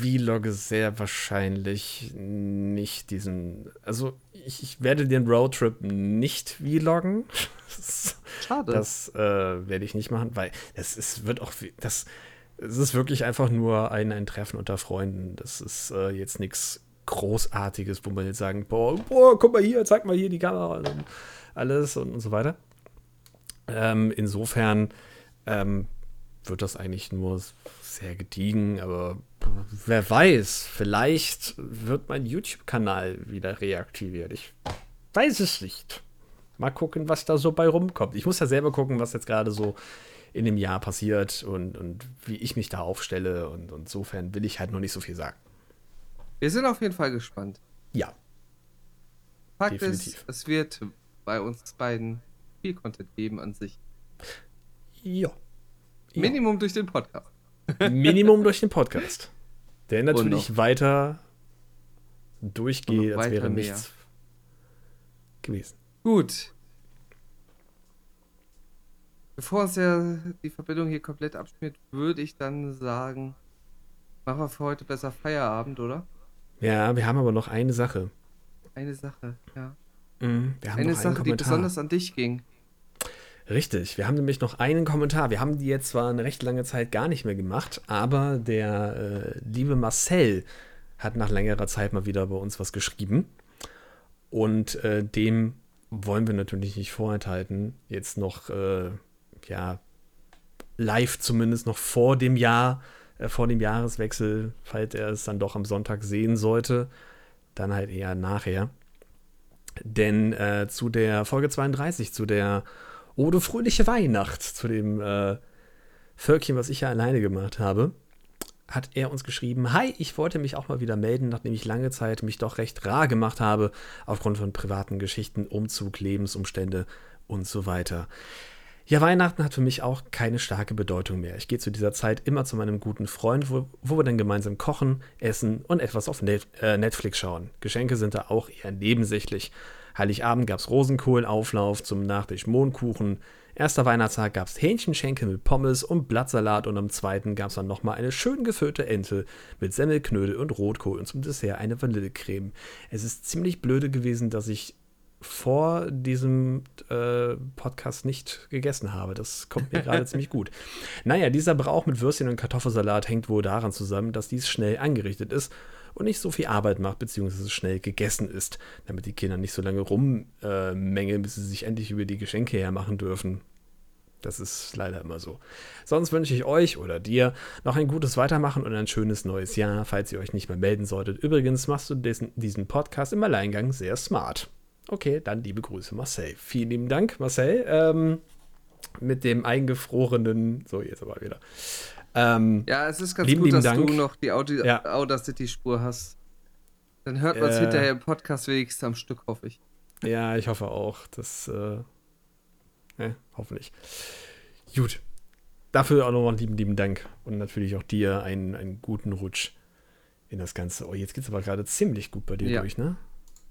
vlogge sehr wahrscheinlich nicht diesen. Also, ich, ich werde den Roadtrip nicht vloggen. Schade. Das äh, werde ich nicht machen, weil es, es wird auch. Das, es ist wirklich einfach nur ein, ein Treffen unter Freunden. Das ist äh, jetzt nichts Großartiges, wo man jetzt sagen, boah, boah, guck mal hier, zeig mal hier die Kamera und alles und, und so weiter. Ähm, insofern ähm, wird das eigentlich nur sehr gediegen, aber wer weiß, vielleicht wird mein YouTube-Kanal wieder reaktiviert. Ich weiß es nicht. Mal gucken, was da so bei rumkommt. Ich muss ja selber gucken, was jetzt gerade so in dem Jahr passiert und, und wie ich mich da aufstelle. Und, insofern will ich halt noch nicht so viel sagen. Wir sind auf jeden Fall gespannt. Ja. Fakt Definitiv. ist, es wird bei uns beiden viel Content geben an sich. Ja. Minimum durch den Podcast. Minimum durch den Podcast. Der natürlich weiter durchgeht, als wäre mehr. nichts gewesen. Gut. Bevor uns ja die Verbindung hier komplett abschmiert, würde ich dann sagen, machen wir für heute besser Feierabend, oder? Ja, wir haben aber noch eine Sache. Eine Sache, ja. Mhm, eine Sache, die besonders an dich ging. Richtig, wir haben nämlich noch einen Kommentar. Wir haben die jetzt zwar eine recht lange Zeit gar nicht mehr gemacht, aber der äh, liebe Marcel hat nach längerer Zeit mal wieder bei uns was geschrieben. Und äh, dem wollen wir natürlich nicht vorenthalten, jetzt noch, äh, ja, live zumindest noch vor dem Jahr, äh, vor dem Jahreswechsel, falls er es dann doch am Sonntag sehen sollte, dann halt eher nachher. Denn äh, zu der Folge 32, zu der Oh, fröhliche Weihnacht zu dem äh, Völkchen, was ich ja alleine gemacht habe, hat er uns geschrieben, Hi, ich wollte mich auch mal wieder melden, nachdem ich lange Zeit mich doch recht rar gemacht habe, aufgrund von privaten Geschichten, Umzug, Lebensumstände und so weiter. Ja, Weihnachten hat für mich auch keine starke Bedeutung mehr. Ich gehe zu dieser Zeit immer zu meinem guten Freund, wo, wo wir dann gemeinsam kochen, essen und etwas auf äh, Netflix schauen. Geschenke sind da auch eher nebensächlich. Heiligabend gab es Rosenkohlenauflauf, zum Nachtisch Mohnkuchen. Erster Weihnachtstag gab es Hähnchenschenkel mit Pommes und Blattsalat und am zweiten gab es dann nochmal eine schön gefüllte Ente mit Semmelknödel und Rotkohl und zum Dessert eine Vanillecreme. Es ist ziemlich blöde gewesen, dass ich vor diesem äh, Podcast nicht gegessen habe. Das kommt mir gerade ziemlich gut. Naja, dieser Brauch mit Würstchen und Kartoffelsalat hängt wohl daran zusammen, dass dies schnell angerichtet ist und nicht so viel Arbeit macht, beziehungsweise schnell gegessen ist, damit die Kinder nicht so lange rummängeln, äh, bis sie sich endlich über die Geschenke hermachen dürfen. Das ist leider immer so. Sonst wünsche ich euch oder dir noch ein gutes Weitermachen und ein schönes neues Jahr, falls ihr euch nicht mehr melden solltet. Übrigens machst du diesen, diesen Podcast im Alleingang sehr smart. Okay, dann liebe Grüße, Marcel. Vielen lieben Dank, Marcel. Ähm, mit dem eingefrorenen, so jetzt aber wieder. Ähm, ja, es ist ganz lieben, gut, dass Dank. du noch die Audi ja. Audacity-Spur hast. Dann hört man es äh, hinterher im Podcast wenigstens am Stück, hoffe ich. Ja, ich hoffe auch. Das, äh, ne, hoffentlich. Gut. Dafür auch nochmal lieben, lieben Dank. Und natürlich auch dir einen, einen guten Rutsch in das Ganze. Oh, jetzt geht es aber gerade ziemlich gut bei dir ja. durch, ne?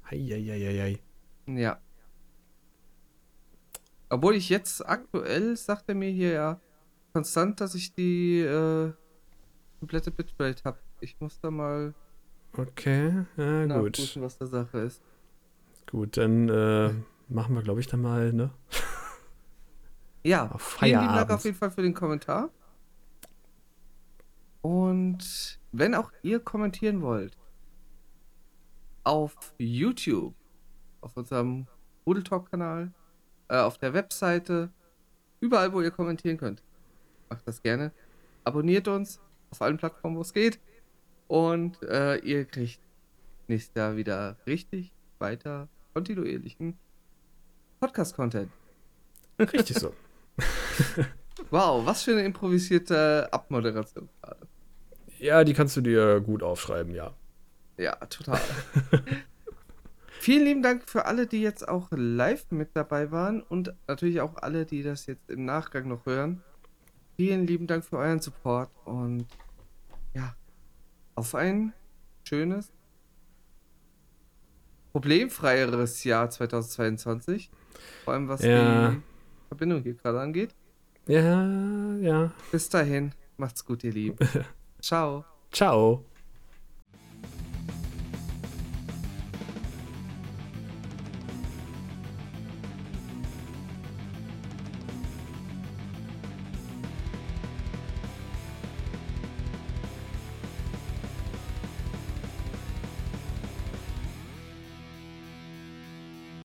Heieieiei. Ja. Obwohl ich jetzt aktuell, sagt er mir hier ja, konstant, dass ich die äh, komplette Bitrate habe. Ich muss da mal okay, ja, gut. was der Sache ist. Gut, dann äh, machen wir, glaube ich, dann mal, ne? Ja, auf vielen Dank auf jeden Fall für den Kommentar. Und wenn auch ihr kommentieren wollt, auf YouTube, auf unserem Rudel Talk Kanal, äh, auf der Webseite, überall, wo ihr kommentieren könnt macht das gerne. Abonniert uns auf allen Plattformen, wo es geht. Und äh, ihr kriegt nächstes Jahr wieder richtig weiter kontinuierlichen Podcast-Content. Richtig so. Wow, was für eine improvisierte Abmoderation gerade. Ja, die kannst du dir gut aufschreiben, ja. Ja, total. Vielen lieben Dank für alle, die jetzt auch live mit dabei waren und natürlich auch alle, die das jetzt im Nachgang noch hören. Vielen lieben Dank für euren Support und ja, auf ein schönes, problemfreieres Jahr 2022. Vor allem was Ja. die Verbindung hier gerade angeht. Ja, ja. Bis dahin, macht's gut, ihr Lieben. Ciao. Ciao.